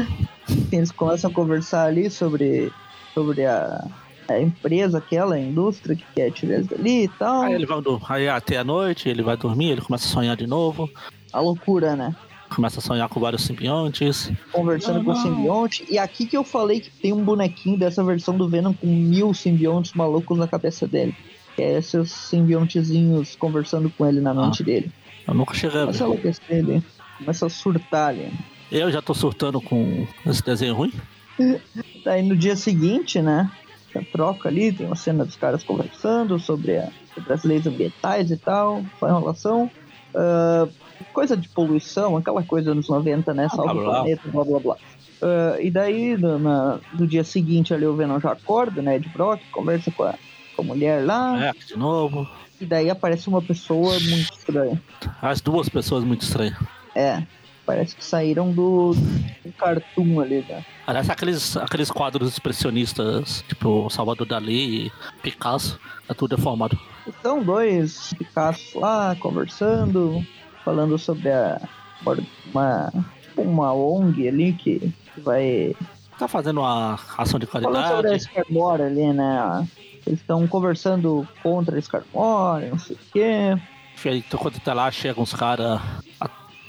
Eles começam a conversar ali sobre, sobre a, a empresa, aquela a indústria que quer tirar eles dali e tal. Aí ele vai aí até a noite, ele vai dormir, ele começa a sonhar de novo. A loucura, né? Começa a sonhar com vários simbiontes. Conversando com o simbionte. E aqui que eu falei que tem um bonequinho dessa versão do Venom com mil simbiontes malucos na cabeça dele. Que é esses simbiontezinhos conversando com ele na mente ah, dele. Eu nunca cheguei a ver. Começa a enlouquecer ele. Começa a surtar ali. Eu já tô surtando com esse desenho ruim. Daí no dia seguinte, né? A troca ali, tem uma cena dos caras conversando sobre, a, sobre as leis ambientais e tal, só enrolação. Uh, coisa de poluição, aquela coisa nos 90, né? Salva o planeta, blá blá blá. Uh, e daí, no, na, no dia seguinte, ali o Venom já acorda, né? De Brock, conversa com a, com a mulher lá. É, de novo. E daí aparece uma pessoa muito estranha. As duas pessoas muito estranhas. É, parece que saíram do, do cartoon ali, né? Parece aqueles, aqueles quadros expressionistas, tipo Salvador Dali, Picasso, é tudo deformado. São dois Picasso lá conversando, falando sobre a, uma, uma ONG ali que vai. Tá fazendo uma ação de qualidade. Falando sobre a Scarmore ali, né? Eles estão conversando contra a Scarmore, não sei o quê. Quando tá lá, chegam uns caras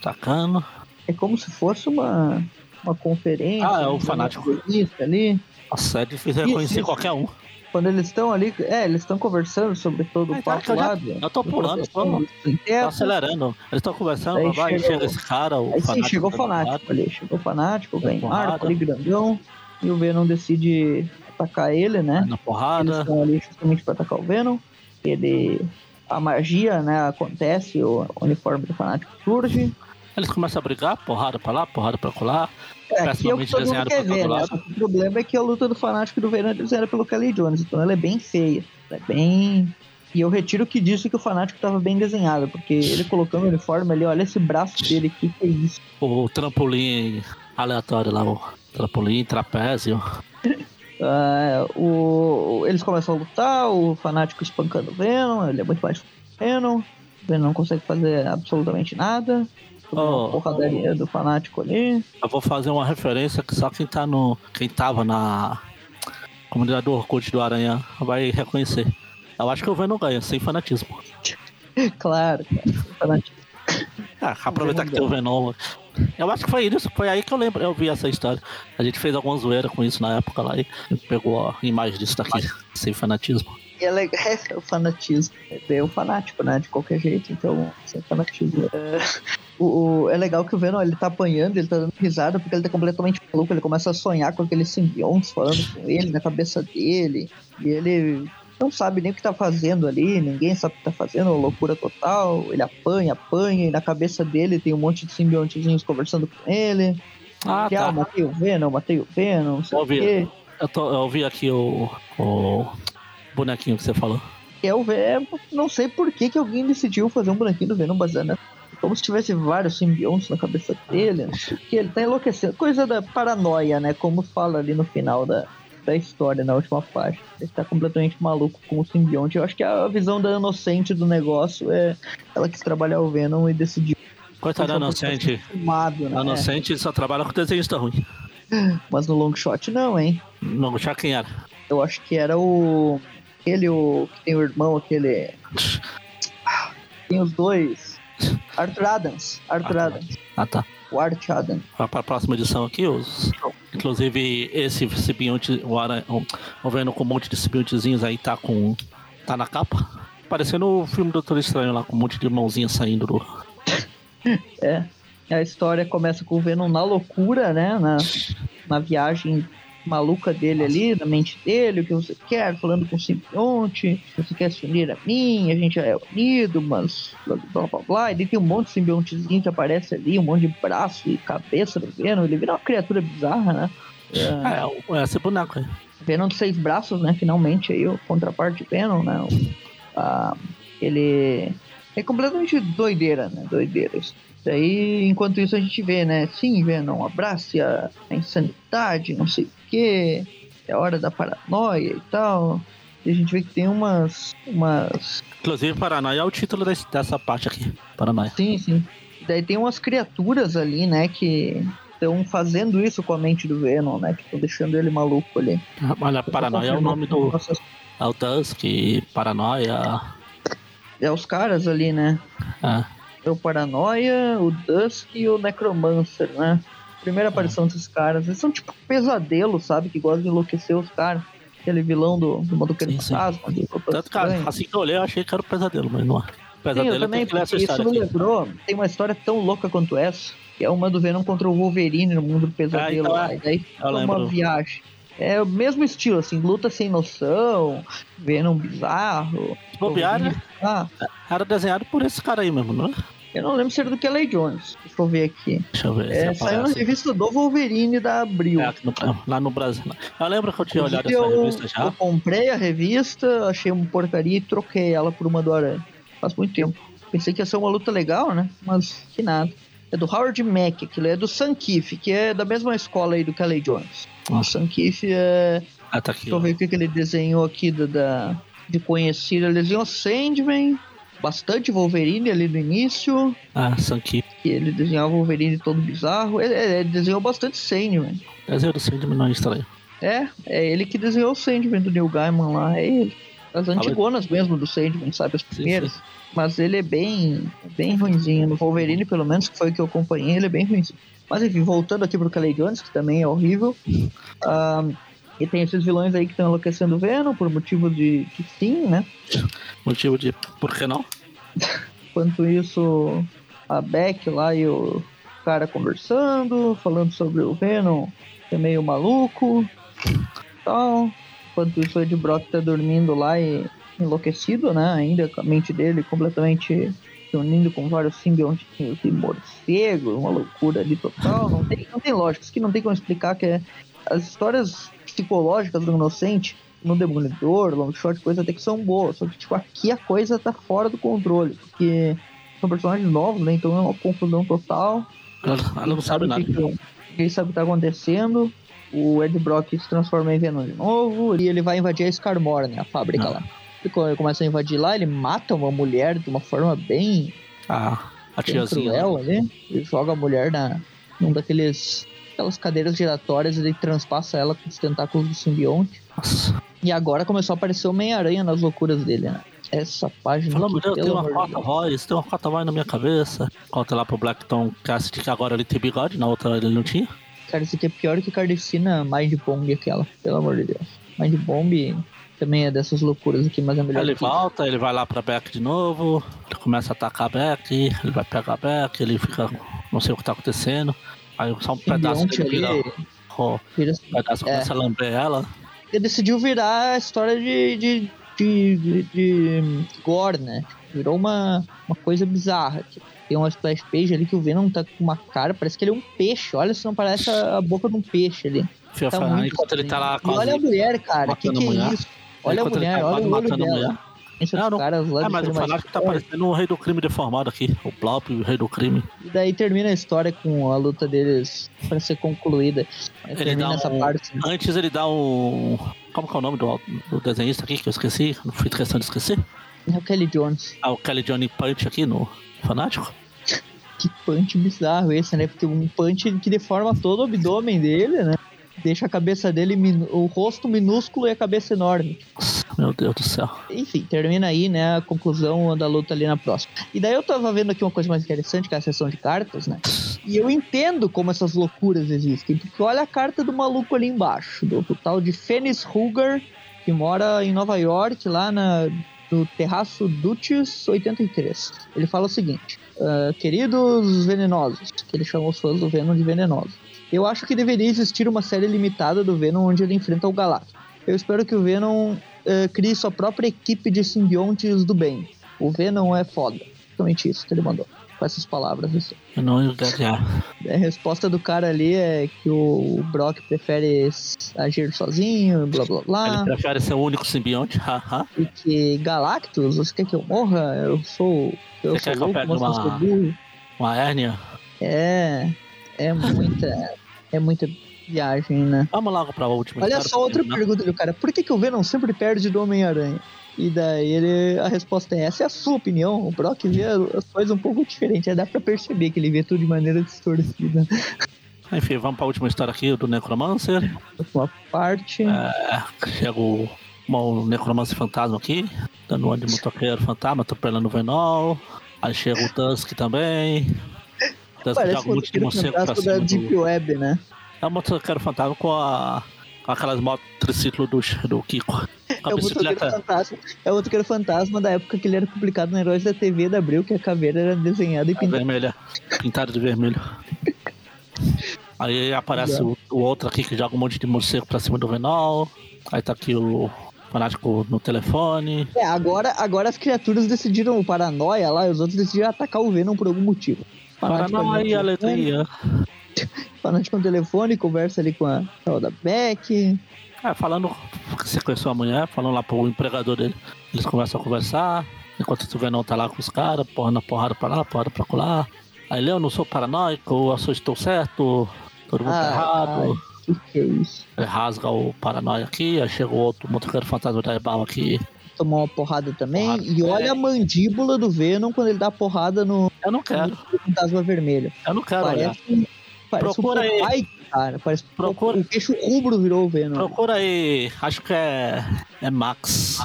atacando. É como se fosse uma, uma conferência. Ah, é o fanático. Ali. Nossa, é difícil reconhecer qualquer um. Quando eles estão ali, é, eles estão conversando sobre todo o papo lá. Eu tô pulando, tô, tô acelerando. Eles estão conversando, aí vai, chega, esse cara, o aí sim, chegou o fanático ali, chegou o fanático, vem Marco ali grandão, e o Venom decide atacar ele, né? Na porrada. Eles estão ali justamente pra atacar o Venom. Ele. A magia, né, acontece, o uniforme do fanático surge. Eles começam a brigar, porrada pra lá, porrada pra colar. É, aqui é o que todo mundo quer ver, né? o problema é que a luta do fanático do Verão era pelo Kelly Jones, então ela é bem feia. é bem. E eu retiro que disse que o fanático estava bem desenhado, porque ele colocando o uniforme ali, olha esse braço dele, que que é isso? O trampolim aleatório lá, o trampolim, trapézio. uh, o, eles começam a lutar, o fanático espancando o Venom, ele é muito mais Venom, o Venom não consegue fazer absolutamente nada oh, porradaria do fanático ali. Eu vou fazer uma referência que só quem tá no. quem tava na comunidade do Orkut do Aranha vai reconhecer. Eu acho que o Venom ganha, sem fanatismo. claro, cara, fanatismo. Ah, aproveitar que tem o Venom. Eu acho que foi isso, foi aí que eu lembro, eu vi essa história. A gente fez alguma zoeira com isso na época lá e pegou a imagem disso daqui, sem fanatismo. E é legal, é o fanatismo. É o fanático, né? De qualquer jeito, então, sem fanatismo. É, o, o, é legal que o Venom ele tá apanhando, ele tá dando risada porque ele tá completamente maluco. Ele começa a sonhar com aqueles simbiontes falando com ele na cabeça dele. E ele não sabe nem o que tá fazendo ali, ninguém sabe o que tá fazendo, loucura total. Ele apanha, apanha, e na cabeça dele tem um monte de simbiontezinhos conversando com ele. Ah, que, tá. ah, matei o Venom, matei o Venom, não sei o quê. Eu, tô, eu ouvi aqui o, o bonequinho que você falou. É o Venom, não sei por que, que alguém decidiu fazer um bonequinho do Venom baseado nessa como se tivesse vários simbiontes na cabeça dele, que ele tá enlouquecendo. Coisa da paranoia, né? Como fala ali no final da, da história, na última parte. Ele tá completamente maluco com o simbionte. Eu acho que a visão da inocente do negócio é ela quis trabalhar o Venom e decidiu. Coitada da inocente. Filmado, né? A inocente só trabalha com desenhista ruim. Mas no long shot não, hein? No long shot quem era? Eu acho que era o. Aquele o, que tem o irmão, aquele. Tem os dois. Arthur Adams. Arthur ah, Adams. Ah, tá. O Art Adams. Para a próxima edição aqui, os... inclusive esse simbionte, o, ara... o vendo com um monte de simbiontezinhos aí tá com. tá na capa. Parecendo o filme Doutor Estranho lá, com um monte de mãozinha saindo do. é. A história começa com o Venom na loucura, né? Na, na viagem maluca dele ali, na mente dele, o que você quer, falando com o simbionte, você quer se unir a mim, a gente é unido, mas blá blá blá. E tem um monte de simbiontezinho que aparece ali, um monte de braço e cabeça do Venom, ele vira uma criatura bizarra, né? É, é, é esse boneco aí. Venom de seis braços, né? Finalmente aí, o contraparte de Venom, né? O, ah, ele é completamente doideira, né? Doideira. Daí, enquanto isso, a gente vê, né? Sim, Venom, abrace a, a insanidade, não sei quê. é a hora da paranoia e tal. E a gente vê que tem umas. umas. Inclusive, Paranoia é o título desse, dessa parte aqui. Paranoia. Sim, sim. Daí tem umas criaturas ali, né, que estão fazendo isso com a mente do Venom, né? Que estão deixando ele maluco ali. Olha, Paranoia é o nome do. É o Tusk, Paranoia. É os caras ali, né? É. É o Paranoia, o Dusk e o Necromancer, né? Primeira aparição desses caras. Eles são tipo pesadelo, sabe? Que gostam de enlouquecer os caras. Aquele vilão do, do Motoqueiro Sim, sim. Fantasma. Tanto, cara, estranha. assim que eu olhei, eu achei que era o pesadelo, mas não é. Sim, Pesadelo eu também, tem que porque isso me aqui. lembrou. Tem uma história tão louca quanto essa, que é uma do Venom contra o Wolverine no mundo do pesadelo. então é. lá. E daí é uma lembro. viagem. É o mesmo estilo, assim, luta sem noção, Venom bizarro. Bobear, né? Ah, Era desenhado por esse cara aí mesmo, não é? Eu não lembro se era do Kelly Jones. Deixa eu ver aqui. Deixa eu ver É, saiu na revista do Wolverine da Abril. É, no- lá no Brasil. Eu lembro que eu tinha olhado essa revista já. eu comprei a revista, achei uma porcaria e troquei ela por uma do Aranha. Faz muito tempo. Pensei que ia ser uma luta legal, né? Mas que nada. É do Howard Mack, aquilo é do Sankiff, que é da mesma escola aí do Kelly Jones. O Nossa. Sankiff é. Ah, tá aqui. Deixa eu ó. ver o que, que ele desenhou aqui da, da- de conhecido. Ele desenhou Sandman, bastante Wolverine ali no início. Ah, Sanki. Que ele desenhava o Wolverine todo bizarro. Ele, ele desenhou bastante Sandman. Desenho do Sandman não é estranho. É, é ele que desenhou o Sandman do Neil Gaiman lá, é ele. As antigonas mesmo do Sandman, sabe? As primeiras. Mas ele é bem, bem ruimzinho. No Wolverine, pelo menos, que foi o que eu acompanhei, ele é bem ruimzinho. Mas enfim, voltando aqui pro Jones, que também é horrível. ah, e tem esses vilões aí que estão enlouquecendo o Venom por motivo de, de sim, né? Motivo de por que não? Enquanto isso, a Beck lá e o cara conversando, falando sobre o Venom, que é meio maluco tal. Enquanto isso, o Ed Brock tá dormindo lá e enlouquecido, né? Ainda com a mente dele completamente se unindo com vários simbiontes de morcego, uma loucura ali total. Não tem, não tem lógica. Isso que não tem como explicar que é as histórias psicológicas do Inocente no Demolidor, Longshot, coisa até que são boas. Só que, tipo, aqui a coisa tá fora do controle. Porque são personagens novos, né? Então é uma confusão total. Ela, não sabe nada. que sabe o que tá acontecendo. O Ed Brock se transforma em Venom de novo. E ele vai invadir a Scarmore, né? A fábrica Ah. lá. E quando ele começa a invadir lá, ele mata uma mulher de uma forma bem, Ah, a tiazinha. cruel ali. Ele joga a mulher na, num daqueles. Aquelas cadeiras giratórias e ele transpassa ela com os tentáculos do simbionte. Nossa. E agora começou a aparecer o Homem-Aranha nas loucuras dele, né? Essa página. Pelo amor de Deus, tem uma quarta voz, tem uma quarta voz na minha cabeça. Conta lá pro Blackton Cassidy que agora ele tem bigode, na outra ele não tinha. Cara, isso aqui é pior que Cardecina Mind Bomb aquela, pelo amor de Deus. Mind Bomb também é dessas loucuras aqui, mas é melhor ele que volta, ele vai lá pra Beck de novo, ele começa a atacar a Beck, ele vai pegar a Beck, ele fica. não sei o que tá acontecendo. Aí só um pedaço dele vira. ali, ó, vira- um pedaço começa a lamber ela. Ele decidiu virar a história de, de, de, de, de gore, né? Virou uma, uma coisa bizarra. Tipo, tem uma splash page ali que o Venom tá com uma cara, parece que ele é um peixe. Olha se não parece a, a boca de um peixe ali. Tá muito enquanto ele tá lá. E olha a mulher, cara. Que que a mulher. é isso? Olha a enquanto ele mulher, tá olha o olho a dela. mulher. Ah, não. caras lá Ah, de mas o fanático tá parecendo o rei do crime deformado aqui. O Plop, o rei do crime. E daí termina a história com a luta deles pra ser concluída. Ele termina essa um- parte. né? Antes ele dá um. Como que é o nome do, do desenhista aqui que eu esqueci? Não fui questão de esquecer. É o Kelly Jones. Ah, o Kelly Johnny Punch aqui no Fanático. Que punch bizarro esse, né? Porque um punch que deforma todo o abdômen dele, né? Deixa a cabeça dele, o rosto minúsculo e a cabeça enorme. Meu Deus do céu. Enfim, termina aí, né, a conclusão da luta ali na próxima. E daí eu tava vendo aqui uma coisa mais interessante, que é a sessão de cartas, né? E eu entendo como essas loucuras existem, porque olha a carta do maluco ali embaixo, do, do tal de Fennis Ruger, que mora em Nova York, lá na, no Terraço Duties 83. Ele fala o seguinte: "Ah, Queridos venenosos, que ele chamou os fãs do Venom de venenosos. Eu acho que deveria existir uma série limitada do Venom onde ele enfrenta o Galactus. Eu espero que o Venom eh, crie sua própria equipe de simbiontes do bem. O Venom é foda. Exatamente isso que ele mandou. Com essas palavras. Assim. Eu não ia. A resposta do cara ali é que o Brock prefere agir sozinho, blá blá blá. Ele prefere ser o único simbionte, haha. E que Galactus, você quer que eu morra? Eu sou. Eu Você quer sou que eu louco, mas eu uma- burro. Uma hérnia. É. É muita. É muita Viagem, né? Vamos logo pra última Olha só outra terminar. pergunta do cara. Por que, que o Venom sempre perde do Homem-Aranha? E daí ele, a resposta é essa é a sua opinião. O Brock vê as coisas um pouco diferentes. Aí dá pra perceber que ele vê tudo de maneira distorcida. Enfim, vamos pra última história aqui do Necromancer. Uma parte. É, chega o, o Necromancer fantasma aqui, dando uma de motoqueiro fantasma, atropelando o Venol. Aí chega o Tusk também. Tusk Parece joga um monte de morcego pra fantasma da cima Deep do... Web, né? É o motoqueiro fantasma com, a, com aquelas motos triciclo do, do Kiko. Com a É bicicleta. fantasma. É o motoqueiro fantasma da época que ele era publicado no Heróis da TV da Abril, que a caveira era desenhada e pintada. vermelha, pintado de vermelho. Aí aparece o, o outro aqui que joga um monte de morcego pra cima do Venol. Aí tá aqui o fanático no telefone. É, agora, agora as criaturas decidiram o paranoia lá e os outros decidiram atacar o Venom por algum motivo. Para não ali no a letra telefone, conversa ali com a da Beck. É, falando que você conheceu a mulher, falando lá pro empregador dele. Eles começam a conversar. Enquanto o Venom tá lá com os caras, porra na porrada pra lá, porrada pra lá. Aí ele, eu não sou paranoico, eu só estou certo, todo mundo tá errado. que que é isso? Ele rasga o paranoia aqui, aí chega o outro motoqueiro fantasma da Ebal aqui. Tomou uma porrada também. Porrada e olha a mandíbula do Venom quando ele dá porrada no, Eu não quero, no fantasma vermelho. eu não quero olhar. Parece, parece Procura um aí. Popeye, cara. Parece Procura. o queixo rubro virou o Venom. Procura aí, acho que é, é Max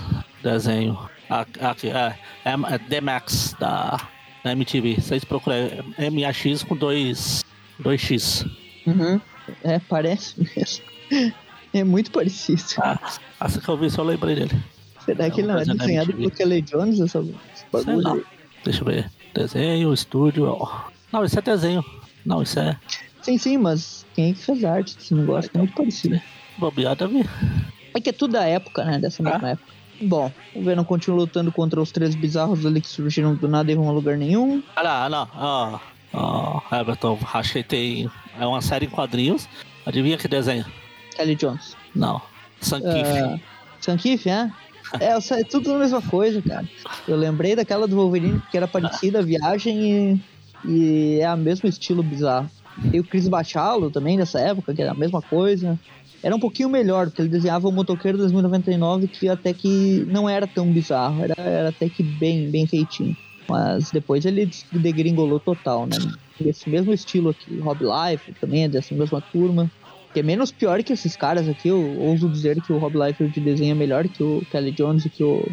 desenho. Ah, Aqui, é, é, é The Max da, da MTV. Vocês procuram MAX com dois, dois x Uhum. É, parece mesmo. É muito parecido. Ah, assim que eu vi, só lembrei dele. Será que ele não é desenhado por Kelly Jones, essa, bagulho? Deixa eu ver. Desenho, estúdio. ó. Não, isso é desenho. Não, isso é Sim, sim, mas quem é que fez arte desse negócio? É muito parecido. bobeada, vi. É que é tudo da época, né? Dessa mesma Ah. época. Bom, o Venom continua lutando contra os três bizarros ali que surgiram do nada e vão a lugar nenhum. Ah, não, não. Ó, ó, Everton, achei que tem. É uma série em quadrinhos. Adivinha que desenho? Kelly Jones. Não. Sankif. Ah, Sankif, é? É, eu sei, é tudo a mesma coisa, cara. Eu lembrei daquela do Wolverine que era parecida, a viagem e, e é o mesmo estilo bizarro. E o Chris Bachalo também dessa época, que era a mesma coisa. Era um pouquinho melhor, porque ele desenhava o Motoqueiro 2099 que até que não era tão bizarro, era, era até que bem, bem feitinho. Mas depois ele degringolou total, né? Esse mesmo estilo aqui, Rob Life também é dessa mesma turma. Que é menos pior que esses caras aqui, eu ouso dizer que o Rob Liefeld desenha melhor que o Kelly Jones e que o,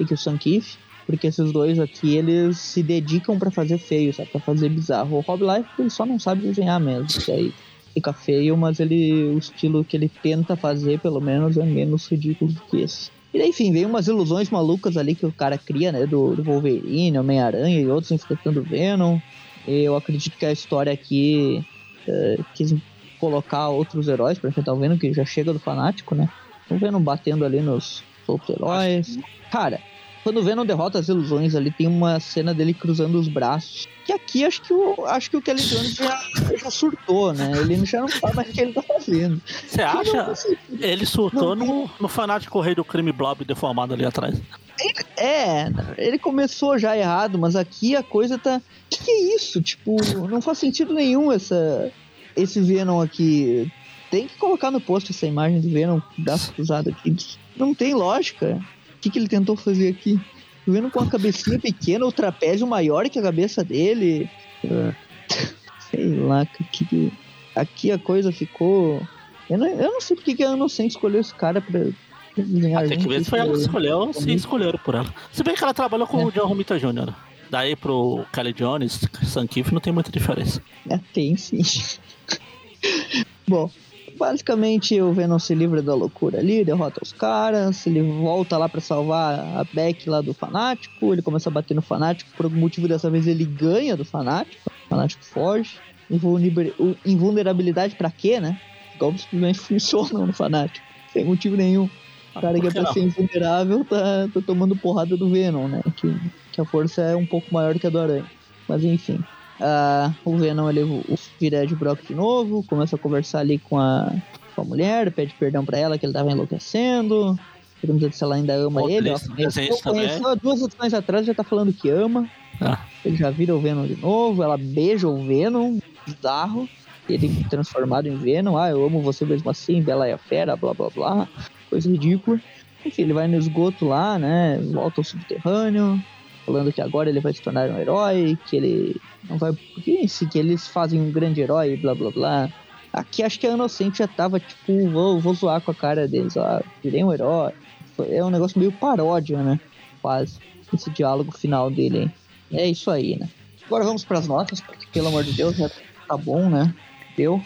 e que o Sankiff. Porque esses dois aqui, eles se dedicam pra fazer feio, sabe? Pra fazer bizarro. O Rob Liefeld, ele só não sabe desenhar mesmo. Que aí fica feio, mas ele o estilo que ele tenta fazer, pelo menos, é menos ridículo do que esse. E daí, enfim, vem umas ilusões malucas ali que o cara cria, né? Do, do Wolverine, Homem-Aranha e outros enfrentando Venom. Eu acredito que a história aqui eh, quis colocar outros heróis pra enfrentar o Venom, que já chega do fanático, né? O Venom batendo ali nos outros heróis. Cara, quando o Venom derrota as ilusões ali, tem uma cena dele cruzando os braços. Que aqui acho que o, acho que o Kelly Jones já, já surtou, né? Ele já não sabe mais o que ele tá fazendo. Você acha? Ele surtou Não, no, no fanático rei do crime blob deformado ali atrás. É, ele começou já errado, mas aqui a coisa tá. Que que é isso? Tipo, não faz sentido nenhum essa esse Venom aqui. Tem que colocar no post essa imagem do Venom, braço cruzado aqui. Não tem lógica. O que, que ele tentou fazer aqui? O Venom com a cabecinha pequena, o trapézio maior que a cabeça dele. Ah, Sei lá, que, que- aqui a coisa ficou. Eu não, eu não sei porque que a Inocente escolheu esse cara pra. Ah, tem que se foi ela que escolheu ou se escolheram por ela. Se bem que ela trabalhou com É. o John Romita Jr. Daí pro Kelly Jones, Sankiff não tem muita diferença. É, tem sim. Bom, basicamente o Venom se livra da loucura ali, derrota os caras, ele volta lá pra salvar a Beck lá do Fanático, ele começa a bater no Fanático, por algum motivo dessa vez ele ganha do Fanático, o Fanático foge. Invulner- Invulnerabilidade pra quê, né? Golpes simplesmente funcionam no Fanático, sem motivo nenhum. O cara que é pra ser invulnerável tá, tá tomando porrada do Venom, né? Que, que a força é um pouco maior que a do Aranha. Mas enfim. Ah, o Venom ele vira Ed Brock de novo, começa a conversar ali com a, com a mulher, pede perdão pra ela que ele tava enlouquecendo. Pergunta se ela ainda ama Outro ele. Ó, conheceu, conheceu duas edições atrás, já tá falando que ama. Ah. Ele já vira o Venom de novo, ela beija o Venom, bizarro. ele transformado em Venom, ah, eu amo você mesmo assim, Bela e a Fera, blá blá blá, coisa ridícula. Enfim, ele vai no esgoto lá, né? Volta ao subterrâneo, falando que agora ele vai se tornar um herói, que ele não vai. Porque que eles fazem um grande herói, blá blá blá. Aqui acho que a Inocente já tava tipo, vou, vou zoar com a cara deles, ó, virei um herói. É um negócio meio paródia, né? Quase. Esse diálogo final dele, hein? É isso aí, né? Agora vamos para as notas, porque pelo amor de Deus já tá bom, né? Deu.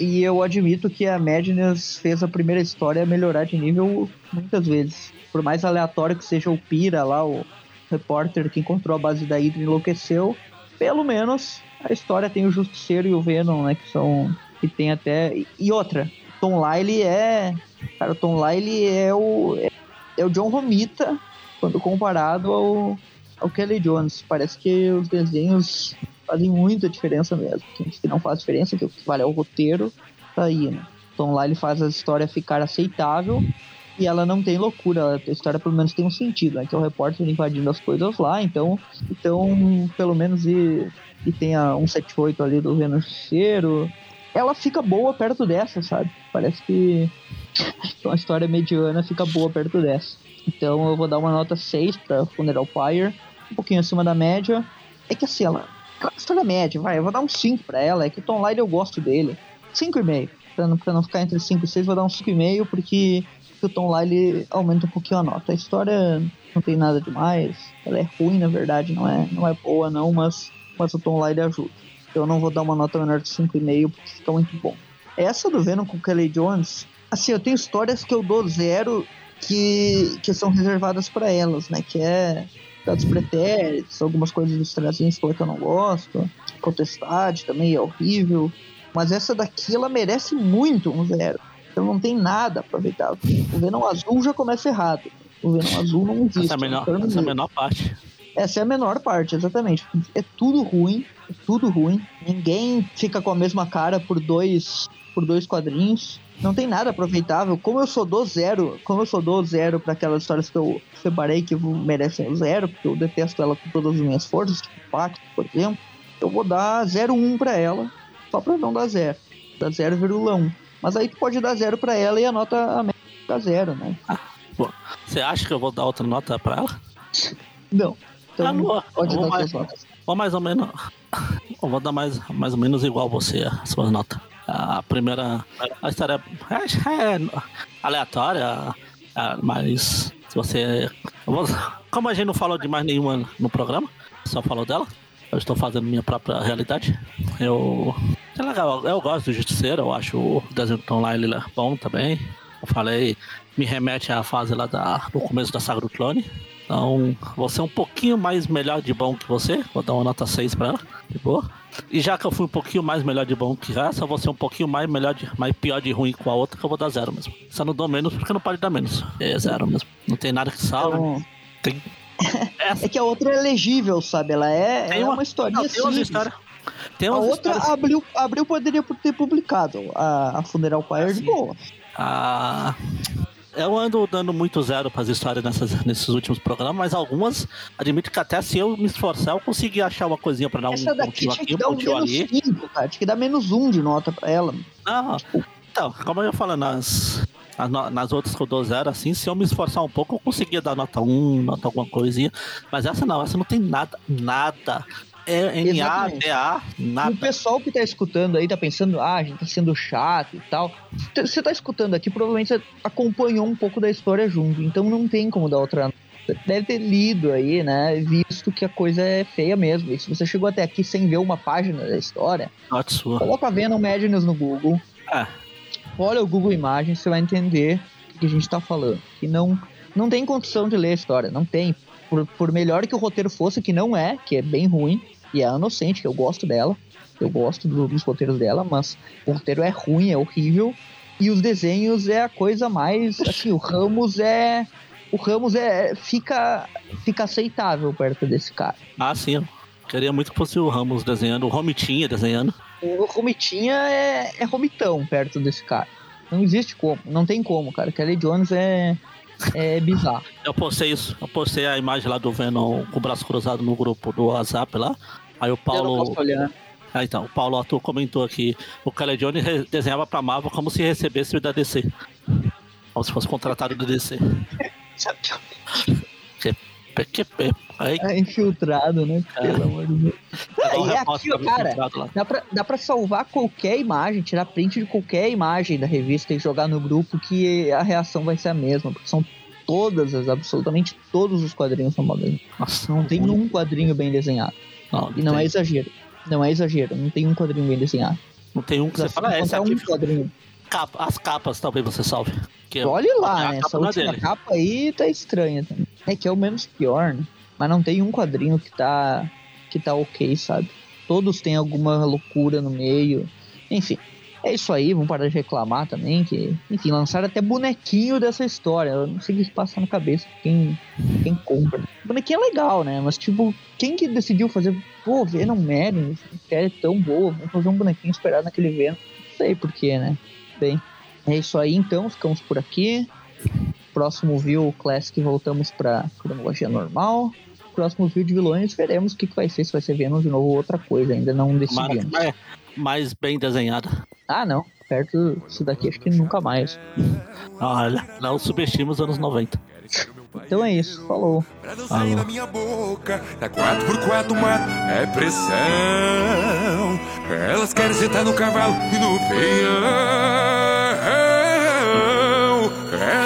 E eu admito que a Madness fez a primeira história melhorar de nível muitas vezes. Por mais aleatório que seja o Pira lá, o repórter que encontrou a base da Hydra enlouqueceu, pelo menos a história tem o Justiceiro e o Venom, né? Que são. que tem até. E outra, Tom Lyle é. Cara, o Tom Lyle é o. É o John Romita quando comparado ao, ao Kelly Jones. Parece que os desenhos fazem muita diferença mesmo. Que não faz diferença, que o que vale é o roteiro, tá aí, né? Lá ele faz a história ficar aceitável e ela não tem loucura, a história pelo menos tem um sentido, né? Que é o repórter invadindo as coisas lá, então, então pelo menos e, e tem a 178 ali do Venom Cheiro, ela fica boa perto dessa, sabe? Parece que uma história mediana fica boa perto dessa. Então eu vou dar uma nota 6 pra Funeral Pyre, um pouquinho acima da média. É que assim, ela. História média, vai, eu vou dar um 5 pra ela. É que o Tom Lyle eu gosto dele. 5,5. Pra não, pra não ficar entre 5 e 6, vou dar um 5,5 porque o Tom Lyle aumenta um pouquinho a nota. A história não tem nada demais. Ela é ruim, na verdade, não é, não é boa, não, mas, mas o Tom Lyle ajuda. Eu não vou dar uma nota menor de 5,5 porque fica muito bom. Essa do Venom com Kelly Jones, assim, eu tenho histórias que eu dou zero que, que são reservadas para elas, né? Que é dados pretéritos, algumas coisas dos trazinhos que eu não gosto, Contestade também é horrível, mas essa daqui ela merece muito um zero. Então não tem nada aproveitável. O Venom azul já começa errado. O Venom azul não existe. Essa é a menor, essa é a menor parte. Essa é a menor parte, exatamente. É tudo ruim, é tudo ruim. Ninguém fica com a mesma cara por dois, por dois quadrinhos não tem nada aproveitável. Como eu sou do zero, como eu sou do zero para aquelas histórias que eu separei que merecem o zero, porque eu detesto ela com todas as minhas forças, tipo Pacto, por exemplo, eu vou dar 0,1 para ela, só para não dar zero. Dar 0,1. Mas aí tu pode dar zero para ela e a nota a fica zero, né? Ah, você acha que eu vou dar outra nota para ela? Não. Então, ah, não, pode dar mais, notas. Vou mais ou menos. Eu vou dar mais, mais ou menos igual você, a sua nota a primeira. A história é, é aleatória, é, mas se você. Como a gente não falou de mais nenhuma no programa, só falou dela, eu estou fazendo minha própria realidade. Eu. É legal, eu gosto do Justiceiro, eu acho o desenho online bom também. Eu falei, me remete à fase lá da, do começo da saga do clone. Então, você é um pouquinho mais melhor de bom que você. Vou dar uma nota 6 pra ela, de boa. E já que eu fui um pouquinho mais melhor de bom que essa, vou ser um pouquinho mais melhor de mais pior de ruim com a outra, que eu vou dar zero mesmo. Só não dou menos porque não pode dar menos. É zero mesmo. Não tem nada que salve. Então... Tem... é que a outra é legível, sabe? Ela é, é uma, uma história não, tem uma história. Tem a outra histórias... abriu, abriu poderia ter publicado. A, a Funeral Pyre de boa. Ah, eu ando dando muito zero para as histórias nessas, nesses últimos programas, mas algumas, admito que até se eu me esforçar, eu consegui achar uma coisinha para dar Essa um pontinho aqui, um pontinho ali. Cinco, cara. Tinha que dar menos um de nota para ela. Não, então, como eu ia falando, nas, nas outras que eu dou zero, assim, se eu me esforçar um pouco, eu conseguia dar nota 1, nota alguma coisinha. Mas essa não, essa não tem nada, nada. É NA, DA, nada. O pessoal que tá escutando aí tá pensando, ah, a gente tá sendo chato e tal. Você tá escutando aqui, provavelmente você acompanhou um pouco da história junto, então não tem como dar outra deve ter lido aí, né? Visto que a coisa é feia mesmo. E se você chegou até aqui sem ver uma página da história, sua. coloca Venom Madness no Google. É. Olha o Google Imagens, você vai entender o que a gente tá falando. Que não, não tem condição de ler a história, não tem. Por, por melhor que o roteiro fosse, que não é, que é bem ruim, e é a Inocente, que eu gosto dela. Eu gosto do, dos roteiros dela, mas o roteiro é ruim, é horrível. E os desenhos é a coisa mais. Assim, o Ramos é. O Ramos é. Fica, fica aceitável perto desse cara. Ah, sim. Queria muito que fosse o Ramos desenhando, o Romitinha desenhando. O Romitinha é, é Romitão perto desse cara. Não existe como, não tem como, cara. Kelly Jones é, é bizarro. Eu postei isso, eu postei a imagem lá do Venom com o braço cruzado no grupo do WhatsApp lá. Aí o Paulo. Ah, então, o Paulo Otto comentou aqui, o Calegione desenhava pra Marvel como se recebesse da DC. Como se fosse contratado do DC. PQP. Aí... É infiltrado, né? É. Pelo amor de Deus. É, e aqui, ó, cara, dá pra, dá pra salvar qualquer imagem, tirar print de qualquer imagem da revista e jogar no grupo que a reação vai ser a mesma, porque são todas as, absolutamente todos os quadrinhos são mal Nossa, não tem um quadrinho bem desenhado. Não, e não tem. é exagero. Não é exagero, não tem um quadrinho bem desenhado. Não tem um que você fala, é, esse aqui um quadrinho. Capa, as capas talvez você salve. É Olhe lá, né? Essa última dele. capa aí tá estranha também. É que é o menos pior, né? Mas não tem um quadrinho que tá, que tá ok, sabe? Todos têm alguma loucura no meio. Enfim, é isso aí, vamos parar de reclamar também. Que, enfim, lançaram até bonequinho dessa história. Eu não sei o que passa na cabeça quem, quem compra. O bonequinho é legal, né? Mas, tipo, quem que decidiu fazer? Pô, Venom Merlin, série é tão boa, vamos fazer um bonequinho esperado naquele Venom. Não sei porquê, né? Bem, é isso aí então, ficamos por aqui. Próximo View Classic voltamos pra cronologia normal próximo vídeo de vilões, veremos o que, que vai ser, se vai ser Venom de novo ou outra coisa, ainda não decidimos. Mais, mais bem desenhada. Ah, não. Perto disso daqui, acho que nunca mais. Olha, não subestima os anos 90. Então é isso, falou. Pra não sair na minha boca, na 4x4 mato é pressão. Elas querem sentar no cavalo e no peão.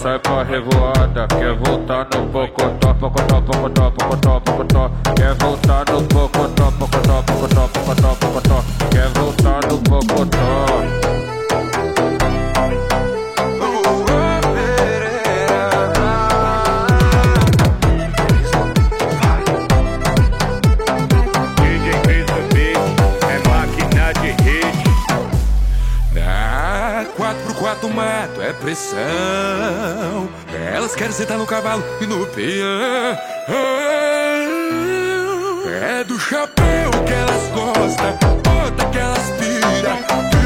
sai pra revoada Quer voltar no pocotó, pocotó, pocotó, pocotó, pocotó Quer voltar no pocotó, pocotó, pocotó, pocotó, pocotó Quer voltar no pocotó Elas querem sentar no cavalo e no peão. É do chapéu que elas gostam, bota que elas pira,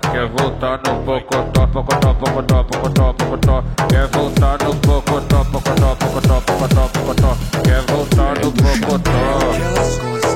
quer voltar no pocotó, pocotó, pocotó, pocotó, pocotó. Quer voltar no pocotó, pocotó, pocotó, pocotó, pocotó. Quer voltar no pocotó.